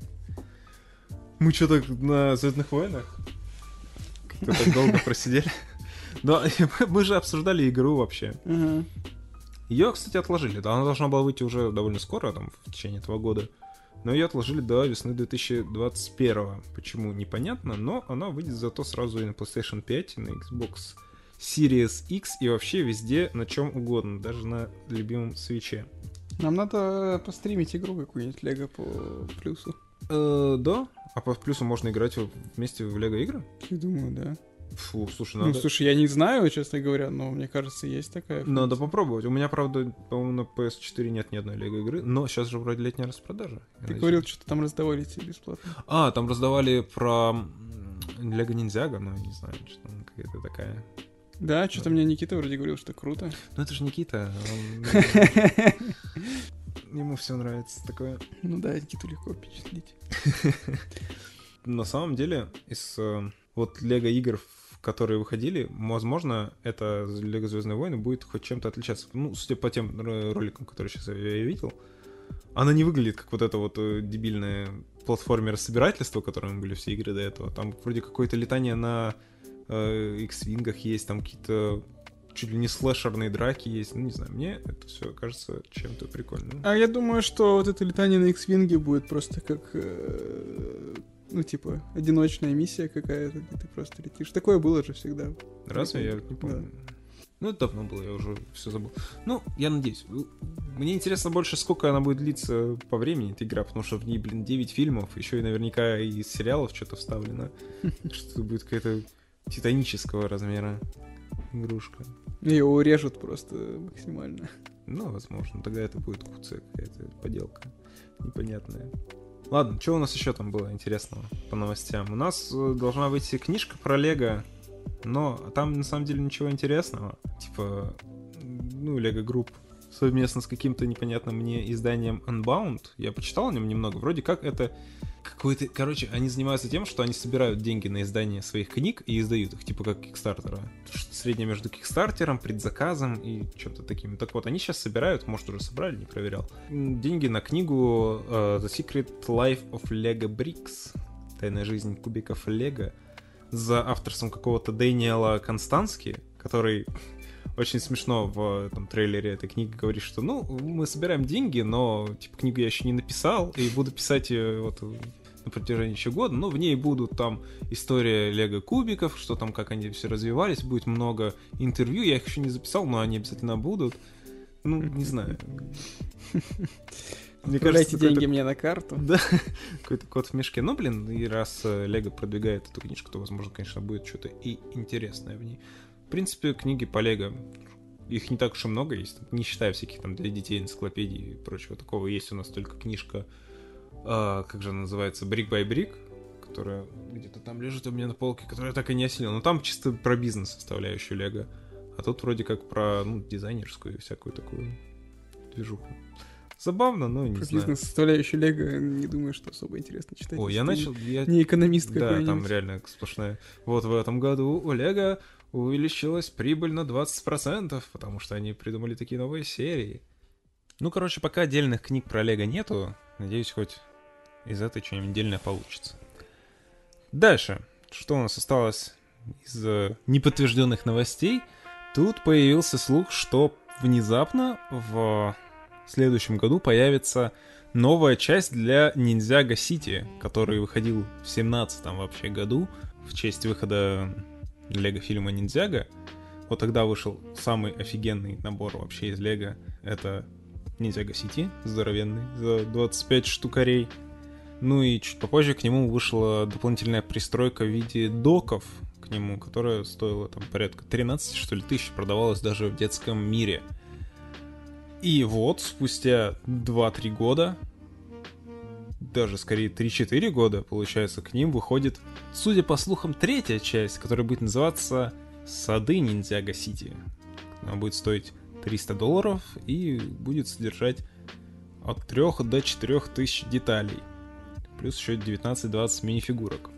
Мы что-то на Звездных войнах как-то так долго просидели. Но мы же обсуждали игру вообще. Ее, кстати, отложили. Да, она должна была выйти уже довольно скоро, там, в течение этого года. Но ее отложили до весны 2021. Почему, непонятно, но она выйдет зато сразу и на PlayStation 5, и на Xbox Series X, и вообще везде, на чем угодно, даже на любимом свече. Нам надо постримить игру какую-нибудь Лего по плюсу. Э, да. А по плюсу можно играть вместе в Лего игры? Я думаю, да. Фу, слушай, Ну, надо... слушай, я не знаю, честно говоря, но мне кажется, есть такая. Надо функция. попробовать. У меня, правда, по-моему, на PS4 нет ни одной Лего игры, но сейчас же вроде летняя распродажа. Ты надеюсь. говорил, что там раздавали тебе бесплатно. А, там раздавали про Лего Ниндзяго, но я не знаю, что там какая-то такая. Да, что-то мне Никита вроде говорил, что круто. Ну это же Никита. Ему все нравится такое. Ну да, Никиту легко впечатлить. На самом деле, из э, вот Лего игр, которые выходили, возможно, это Лего Звездные войны будет хоть чем-то отличаться. Ну, судя по тем ро- роликам, которые сейчас я видел, она не выглядит как вот это вот э, дебильное платформер-собирательство, которым были все игры до этого. Там вроде какое-то летание на э, X-вингах есть, там какие-то чуть ли не слэшерные драки есть. Ну, не знаю, мне это все кажется чем-то прикольным. А я думаю, что вот это летание на X-Wing будет просто как... э, Ну, типа, одиночная миссия какая-то, где ты просто летишь. Такое было же всегда. Разве? Я не помню. Ну, это давно было, я уже все забыл. Ну, я надеюсь. Мне интересно больше, сколько она будет длиться по времени, эта игра, потому что в ней, блин, 9 фильмов, еще и наверняка из сериалов что-то вставлено. Что это будет какая-то титанического размера игрушка. Ее урежут просто максимально. Ну, возможно, тогда это будет куция какая-то поделка непонятная. Ладно, что у нас еще там было интересного по новостям? У нас э, должна выйти книжка про Лего, но там на самом деле ничего интересного. Типа, ну, Lego Group совместно с каким-то непонятным мне изданием Unbound. Я почитал о нем немного. Вроде как это какой-то... Короче, они занимаются тем, что они собирают деньги на издание своих книг и издают их, типа как Кикстартера. Среднее между Кикстартером, предзаказом и чем-то таким. Так вот, они сейчас собирают, может, уже собрали, не проверял, деньги на книгу э, The Secret Life of Lego Bricks. Тайная жизнь кубиков Лего. За авторством какого-то Дэниела Констански, который очень смешно в этом трейлере этой книги говорит, что ну, мы собираем деньги, но типа книгу я еще не написал, и буду писать ее вот на протяжении еще года, но в ней будут там история лего кубиков, что там, как они все развивались, будет много интервью, я их еще не записал, но они обязательно будут. Ну, не знаю. Мне кажется, деньги мне на карту. да, какой-то кот в мешке. Ну, блин, и раз э, Лего продвигает эту книжку, то, возможно, конечно, будет что-то и интересное в ней. В принципе, книги по Лего, их не так уж и много есть, не считая всяких там для детей энциклопедий и прочего такого. Есть у нас только книжка, а, как же она называется, Brick by Brick, которая где-то там лежит у меня на полке, которая так и не осилил. Но там чисто про бизнес составляющую Лего. А тут вроде как про ну, дизайнерскую всякую такую движуху. Забавно, но не Про знаю. бизнес составляющую Лего не думаю, что особо интересно читать. Если я начал... Я... Не экономист Да, какой-нибудь. там реально сплошная. Вот в этом году у Лего увеличилась прибыль на 20%, потому что они придумали такие новые серии. Ну, короче, пока отдельных книг про Лего нету, надеюсь, хоть из этой что-нибудь отдельное получится. Дальше. Что у нас осталось из э, неподтвержденных новостей? Тут появился слух, что внезапно в следующем году появится новая часть для Ниндзяго Сити, который выходил в 17 вообще году в честь выхода лего фильма Ниндзяго. Вот тогда вышел самый офигенный набор вообще из лего. Это Ниндзяго Сити, здоровенный, за 25 штукарей. Ну и чуть попозже к нему вышла дополнительная пристройка в виде доков к нему, которая стоила там порядка 13, что ли, тысяч, продавалась даже в детском мире. И вот, спустя 2-3 года, даже скорее 3-4 года, получается, к ним выходит, судя по слухам, третья часть, которая будет называться «Сады Ниндзяго Сити». Она будет стоить 300 долларов и будет содержать от 3 до 4 тысяч деталей. Плюс еще 19-20 мини-фигурок.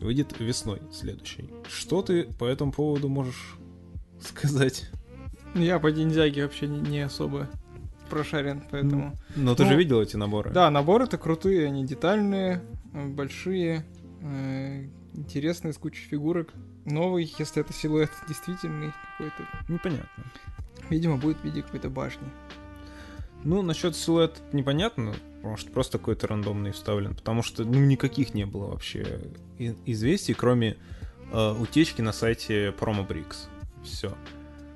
Выйдет весной следующей. Что ты по этому поводу можешь сказать? Я по ниндзяге вообще не, особо прошарен, поэтому... Но ты Ну, же видел эти наборы? Да, наборы-то крутые, они детальные, большие, э, интересные, с кучей фигурок. Новый, если это силуэт действительный какой-то. Непонятно. Видимо, будет в виде какой-то башни. Ну, насчет силуэта непонятно, потому что просто какой-то рандомный вставлен, потому что, ну, никаких не было вообще известий, кроме э, утечки на сайте PromoBricks. Все.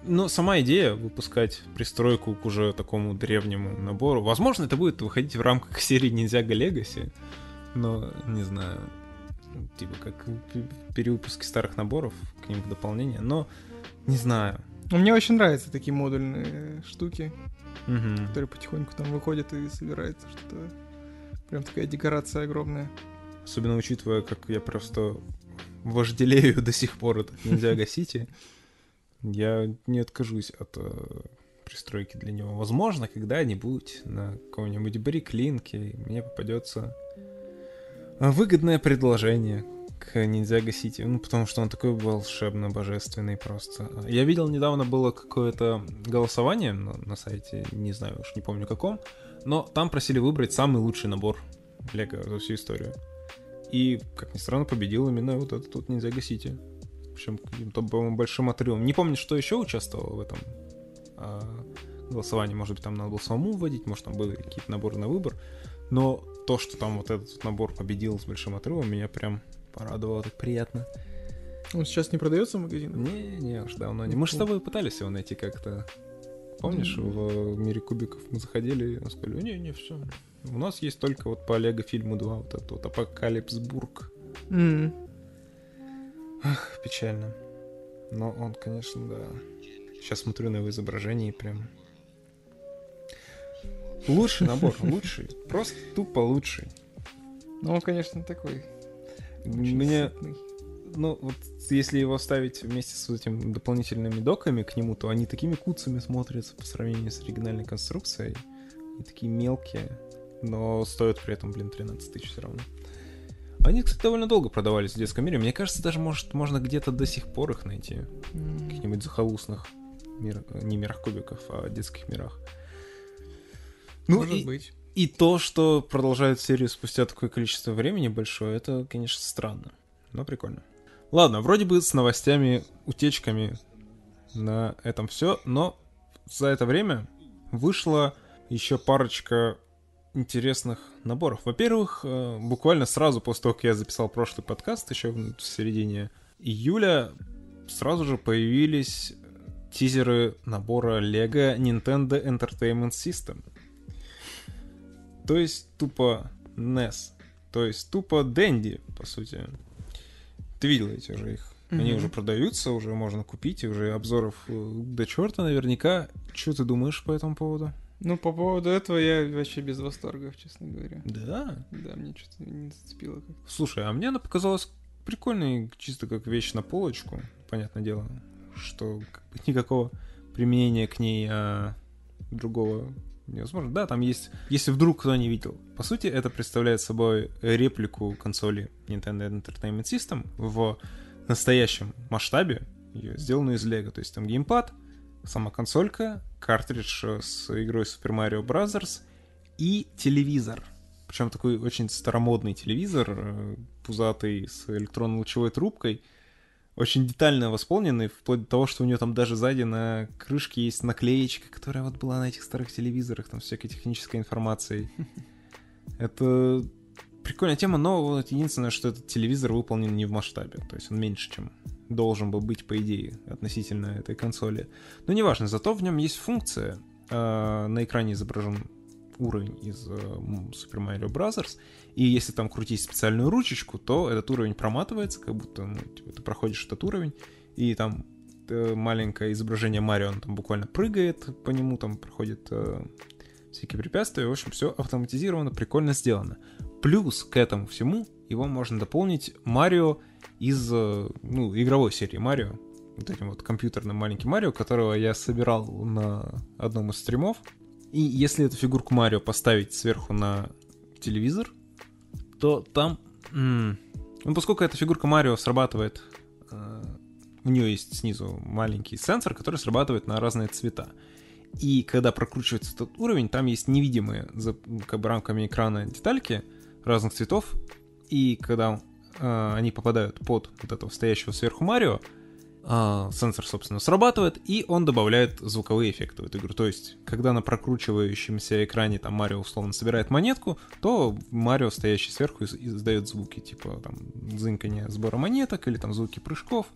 Но сама идея выпускать пристройку к уже такому древнему набору, возможно, это будет выходить в рамках серии Ниндзяго Legacy, но не знаю, типа как перевыпуски старых наборов, к ним дополнение, но не знаю. Но мне очень нравятся такие модульные штуки, Мгм. которые потихоньку там выходят и собирается что-то. Прям такая декорация огромная. Особенно учитывая, как я просто вожделею до сих пор от Ниндзяго Сити, я не откажусь от э, пристройки для него. Возможно, когда-нибудь на каком-нибудь бриклинке мне попадется э, выгодное предложение к Ниндзяго Сити, ну, потому что он такой волшебно божественный просто. Я видел недавно было какое-то голосование на, на сайте, не знаю уж, не помню каком, но там просили выбрать самый лучший набор Лего за всю историю. И, как ни странно, победил именно вот этот вот Ниндзяго Сити. Причем каким-то, большим отрывом. Не помню, что еще участвовало в этом а, голосовании. Может быть, там надо было самому вводить, может, там были какие-то наборы на выбор. Но то, что там вот этот набор победил с большим отрывом, меня прям порадовало, так приятно. Он сейчас не продается в магазинах? Не-не, уж давно не. Мы же с тобой пытались его найти как-то. Помнишь, в мире кубиков мы заходили и сказали, не-не, все. У нас есть только вот по Лего фильму 2 вот этот вот Апокалипсбург. М. Ах, печально. Но он, конечно, да. Сейчас смотрю на его изображение и прям... Лучший набор, лучший. Просто тупо лучший. Ну, он, конечно, такой. очень Мне, сытный. ну, вот если его ставить вместе с этими дополнительными доками к нему, то они такими куцами смотрятся по сравнению с оригинальной конструкцией. И такие мелкие, но стоят при этом, блин, 13 тысяч все равно. Они, кстати, довольно долго продавались в детском мире. Мне кажется, даже, может, можно где-то до сих пор их найти. М. каких-нибудь захолустных мир, не мирах кубиков, а детских мирах. Ну Может и, быть. и то, что продолжают серию спустя такое количество времени большое, это, конечно, странно, но прикольно. Ладно, вроде бы с новостями, утечками на этом все, но за это время вышло еще парочка интересных наборов. Во-первых, э, буквально сразу после того, как я записал прошлый подкаст, еще в середине июля, сразу же появились тизеры набора Lego Nintendo Entertainment System. То есть тупо NES. То есть тупо Дэнди, по сути. Ты видел эти уже их? Они Мгм. уже продаются, уже можно купить, и уже обзоров э, до черта наверняка. Что ты думаешь по этому поводу? Ну, по поводу этого я вообще без восторгов, честно говоря. Да. Да, мне что-то не зацепило как Слушай, а мне она показалась прикольной, чисто как вещь на полочку. Понятное дело, что как бы никакого применения к ней а, другого невозможно. Да, там есть... Если вдруг кто не видел. По сути, это представляет собой реплику консоли Nintendo Entertainment System в настоящем масштабе, ее сделанную из Лего. То есть там геймпад, сама консолька, картридж э, с игрой Super Mario Bros. и телевизор. Причем такой очень старомодный телевизор, э, пузатый, с электронно-лучевой трубкой, очень детально восполненный, вплоть до того, что у него там даже сзади на крышке есть наклеечка, которая вот была на этих старых телевизорах, там всякой технической информацией. Это прикольная тема, но вот единственное, что этот телевизор выполнен не в масштабе. То есть он меньше, чем должен был быть, по идее, относительно этой консоли. Но неважно, зато в нем есть функция. Э, на экране изображен уровень из э, Super Mario Bros. И если там крутить специальную ручечку, то этот уровень проматывается, как будто ну, типа, ты проходишь этот уровень, и там э, маленькое изображение Марио, он там буквально прыгает по нему, там проходит э, всякие препятствия. В общем, все автоматизировано, прикольно сделано. Плюс к этому всему его можно дополнить Марио из э, ну, игровой серии Марио. Вот этим вот компьютерным маленьким Марио, которого я собирал на одном из стримов. И если эту фигурку Марио поставить сверху на телевизор, то там... Ну, поскольку эта фигурка Марио срабатывает... Э, у нее есть снизу маленький сенсор, который срабатывает на разные цвета. И когда прокручивается этот уровень, там есть невидимые за как бы, рамками экрана детальки разных цветов. И когда э, они попадают под вот этого стоящего сверху Марио, э, сенсор, собственно, срабатывает, и он добавляет звуковые эффекты в эту игру. То есть, когда на прокручивающемся экране там Марио условно собирает монетку, то Марио, стоящий сверху, издает звуки типа там зынкания сбора монеток или там звуки прыжков.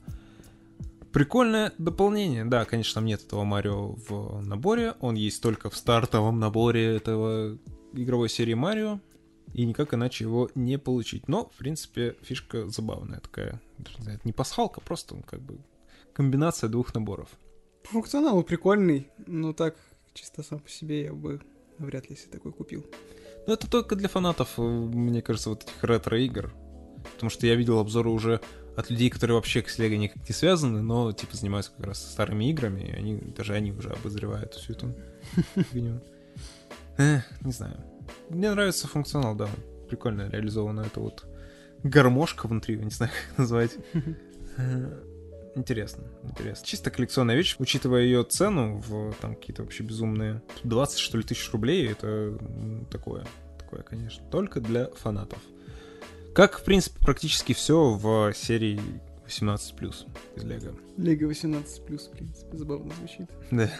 Прикольное дополнение. Да, конечно, там нет этого Марио в наборе. Он есть только в стартовом наборе этого игровой серии Марио. И никак иначе его не получить. Но, в принципе, фишка забавная такая. Это не пасхалка, просто как бы комбинация двух наборов. По функционалу прикольный, но так чисто сам по себе я бы вряд ли себе такой купил. Ну, это только для фанатов, мне кажется, вот этих ретро-игр. Потому что я видел обзоры уже от людей, которые вообще с Лего никак не связаны, но типа занимаются как раз старыми играми, и они, даже они уже обозревают всю эту фигню. не знаю. Мне нравится функционал, да. Прикольно реализовано это вот гармошка внутри, не знаю, как назвать. Э, интересно, интересно. Чисто коллекционная вещь, учитывая ее цену в там какие-то вообще безумные 20, что ли, тысяч рублей, это такое, такое, конечно, только для фанатов. Как, в принципе, практически все в серии 18+, из Лего. Лего 18+, в принципе, забавно звучит. Да.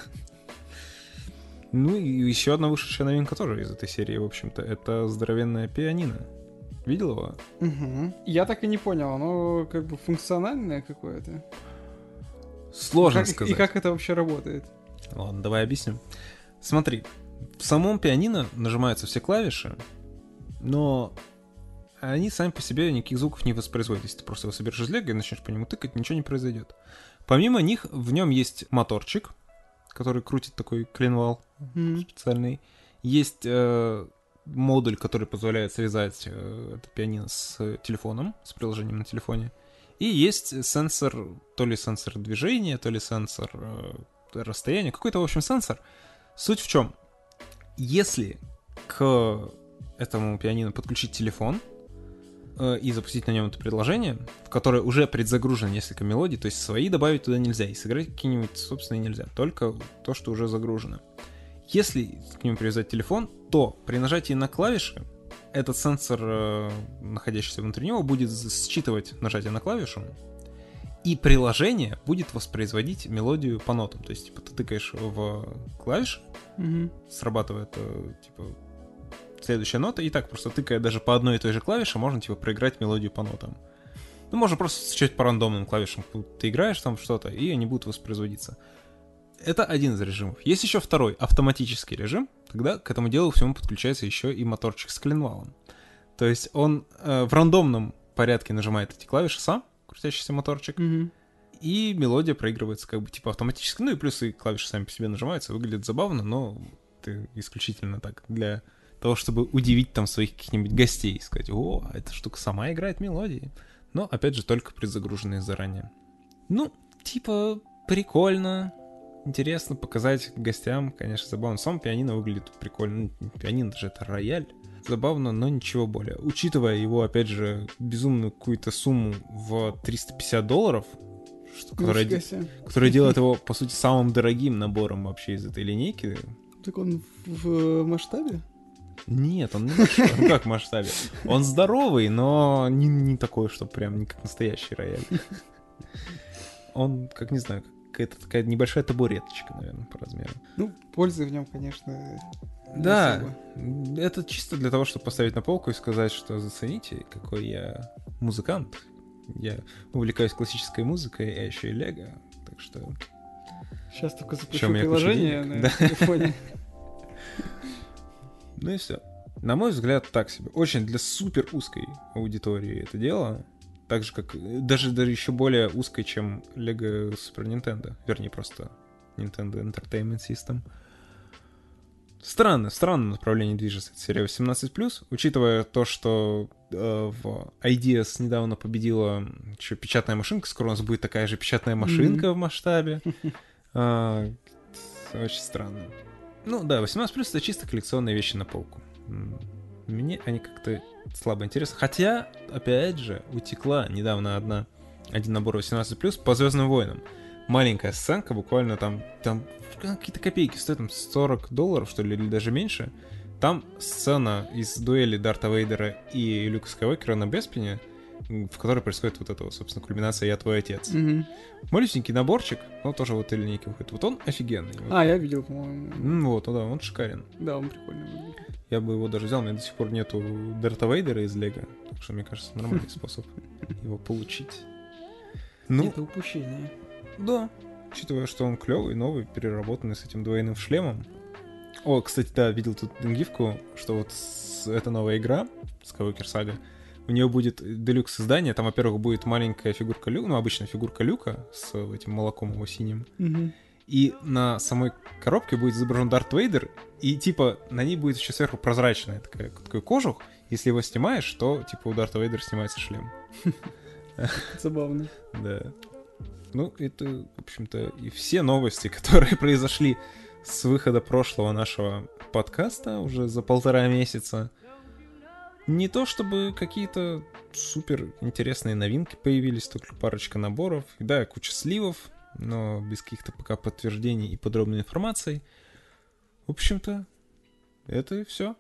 Ну и еще одна вышедшая новинка тоже из этой серии, в общем-то, это здоровенная пианино. Видел его? Угу. Я так и не понял, оно как бы функциональное какое-то. Сложно как, сказать. И как это вообще работает? Ладно, давай объясню. Смотри, в самом пианино нажимаются все клавиши, но они сами по себе никаких звуков не воспроизводят. Если ты просто его соберешь из лего и начнешь по нему тыкать, ничего не произойдет. Помимо них, в нем есть моторчик, который крутит такой клинвал mm. специальный. Есть э, модуль, который позволяет связать э, это пианино с телефоном, с приложением на телефоне. И есть сенсор, то ли сенсор движения, то ли сенсор э, расстояния, какой-то, в общем, сенсор. Суть в чем? Если к этому пианино подключить телефон, Э, и запустить на нем это предложение, в которое уже предзагружено несколько мелодий, то есть свои добавить туда нельзя, и сыграть какие-нибудь собственные нельзя, только то, что уже загружено. Если к нему привязать телефон, то при нажатии на клавиши этот сенсор, э, находящийся внутри него, будет считывать нажатие на клавишу, и приложение будет воспроизводить мелодию по нотам. То есть, типа, ты тыкаешь в клавиши, mm-hmm. срабатывает, э, типа, следующая нота, и так просто тыкая даже по одной и той же клавише, можно, типа, проиграть мелодию по нотам. Ну, можно просто стучать по рандомным клавишам. Ты играешь там что-то, и они будут воспроизводиться. Это один из режимов. Есть еще второй, автоматический режим. Тогда к этому делу всему подключается еще и моторчик с коленвалом. То есть он э, в рандомном порядке нажимает эти клавиши сам, крутящийся моторчик, mm-hmm. и мелодия проигрывается как бы типа автоматически. Ну и плюс и клавиши сами по себе нажимаются, выглядит забавно, но это исключительно так для того, чтобы удивить там своих каких-нибудь гостей и сказать, о, эта штука сама играет мелодии. Но, опять же, только предзагруженные заранее. Ну, типа, прикольно, интересно показать гостям, конечно, забавно. Сам пианино выглядит прикольно. Ну, пианино же это рояль. Забавно, но ничего более. Учитывая его, опять же, безумную какую-то сумму в 350 долларов, которая, которая делает его, по сути, самым дорогим набором вообще из этой линейки. Так он в масштабе? Нет, он не большой. Ну как в масштабе? Он здоровый, но не, не такой, что прям не как настоящий рояль. Он, как не знаю, какая-то такая небольшая табуреточка, наверное, по размеру. Ну, пользы в нем, конечно, не Да, особо. это чисто для того, чтобы поставить на полку и сказать, что зацените, какой я музыкант. Я увлекаюсь классической музыкой, а еще и лего. Так что Сейчас только запишу Ещё у меня куча приложение на да. телефоне. Ну и все. На мой взгляд, так себе. Очень для супер узкой аудитории это дело. Так же, как... Даже, даже еще более узкой, чем Lego Super Nintendo. Вернее, просто Nintendo Entertainment System. Странно, странное направление движется эта серия 18+, учитывая то, что э, в Ideas недавно победила еще печатная машинка, скоро у нас будет такая же печатная машинка в масштабе. А, Очень странно. Ну да, 18 плюс это чисто коллекционные вещи на полку. Мне они как-то слабо интересны. Хотя, опять же, утекла недавно одна, один набор 18 плюс по Звездным войнам. Маленькая сценка, буквально там, там какие-то копейки стоят, там 40 долларов, что ли, или даже меньше. Там сцена из дуэли Дарта Вейдера и Люка Скайуокера на Беспине, в которой происходит вот это, вот, собственно, кульминация «Я твой отец». Мгм. Малюсенький наборчик, ну, тоже вот и линейки выходит. Вот он офигенный. Вот. А, я видел, по-моему. Вот, ну да, он шикарен. Да, он прикольный. Я бы его даже взял, у меня до сих пор нету Дарта Вейдера из Лего, так что, мне кажется, нормальный способ его получить. Ну, Это упущение. да, учитывая, что он клевый, новый, переработанный с этим двойным шлемом. О, кстати, да, видел тут гифку, что вот с- эта новая игра, Skywalker Saga, у нее будет делюкс издание, там, во-первых, будет маленькая фигурка Люка, ну, обычная фигурка Люка с этим молоком его синим, Мгм. и на самой коробке будет изображен Дарт Вейдер, и типа на ней будет еще сверху прозрачная такая, такой кожух. Если его снимаешь, то типа у Дарта Вейдера снимается шлем. Забавно. Да. Ну, это, в общем-то, и все новости, которые произошли с выхода прошлого нашего подкаста уже за полтора месяца. Не то чтобы какие-то супер интересные новинки появились, только парочка наборов. Да, куча сливов, но без каких-то пока подтверждений и подробной информации. В общем-то, это и все.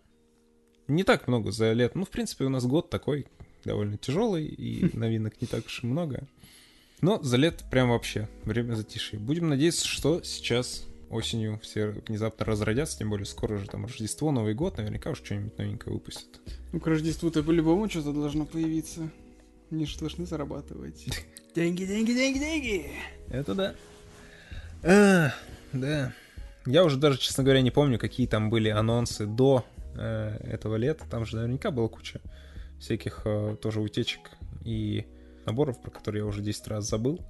Не так много за лет. Ну, в принципе, у нас год такой довольно тяжелый, и новинок не так уж и много. Но за лет прям вообще время затишье. Будем надеяться, что сейчас осенью все внезапно разродятся, тем более скоро же там Рождество, Новый год, наверняка уж что-нибудь новенькое выпустят. Ну, к Рождеству-то по-любому что-то должно появиться. Они же должны зарабатывать. Деньги, деньги, деньги, деньги. Это да. А, да. Я уже даже, честно говоря, не помню, какие там были анонсы до э, этого лета. Там же наверняка была куча всяких э, тоже утечек и наборов, про которые я уже 10 раз забыл.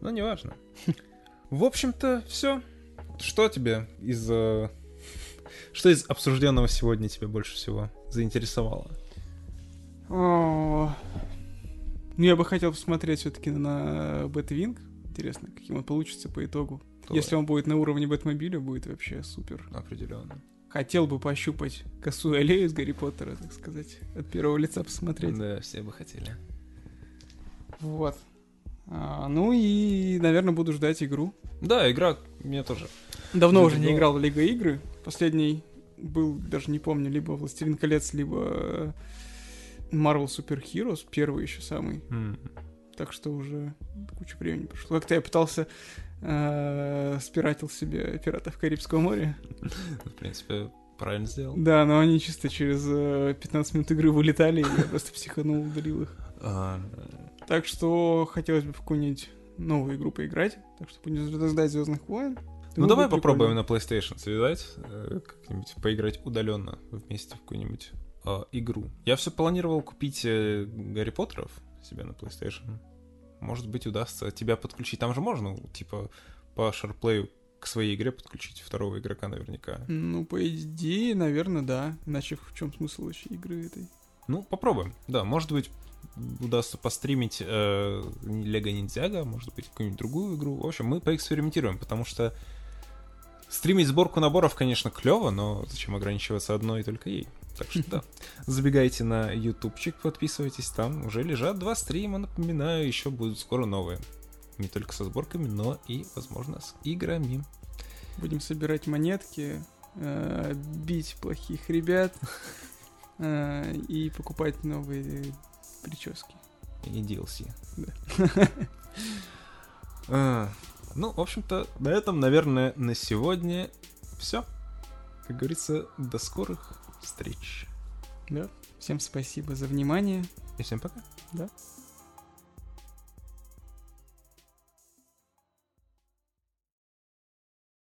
Но неважно. В общем-то, все. Что тебе из... э, Что из обсужденного сегодня тебя больше всего заинтересовало? О, Ну, я бы хотел посмотреть все-таки на Бэтвинг. Интересно, каким он получится по итогу. Если он будет на уровне Бэтмобиля, будет вообще супер. Определенно. Хотел бы пощупать косую аллею из Гарри Поттера, так сказать. От первого лица посмотреть. Да, все бы хотели. Вот. А, ну и, наверное, буду ждать игру. Да, игра мне тоже. Давно Да, уже не играл в Лего игры. Последний был, даже не помню, либо Властелин колец, либо э, Marvel Super Heroes, первый еще самый. М. Так что уже куча времени прошло. Как-то я пытался э, спиратил себе пиратов Карибского моря. В принципе, правильно сделал. Да, но они чисто через э, 15 минут игры вылетали, и я просто психанул, удалил их. А, Так что хотелось бы в какую-нибудь новую игру поиграть. Так что будем ждать Звездных войн. Ну Думаю, давай попробуем на PlayStation связать, э, как-нибудь поиграть удаленно вместе в какую-нибудь э, игру. Я все планировал купить э, Гарри Поттеров себе на PlayStation. Может быть, удастся тебя подключить. Там же можно, типа, по шарплею к своей игре подключить второго игрока наверняка. Ну, по идее, наверное, да. Иначе в чем смысл вообще игры этой? Ну, попробуем. Да, может быть, удастся постримить э, Лего Ниндзяго, может быть, какую-нибудь другую игру. В общем, мы поэкспериментируем, потому что стримить сборку наборов, конечно, клево, но зачем ограничиваться одной и только ей? Так что да, забегайте на ютубчик, подписывайтесь, там уже лежат два стрима, напоминаю, еще будут скоро новые. Не только со сборками, но и, возможно, с играми. Будем собирать монетки, э, бить плохих ребят э, и покупать новые прически. И DLC. Да. А, Ну, в общем-то, на этом, наверное, на сегодня все. Как говорится, до скорых встреч. Да. Всем спасибо за внимание. И всем пока. Да.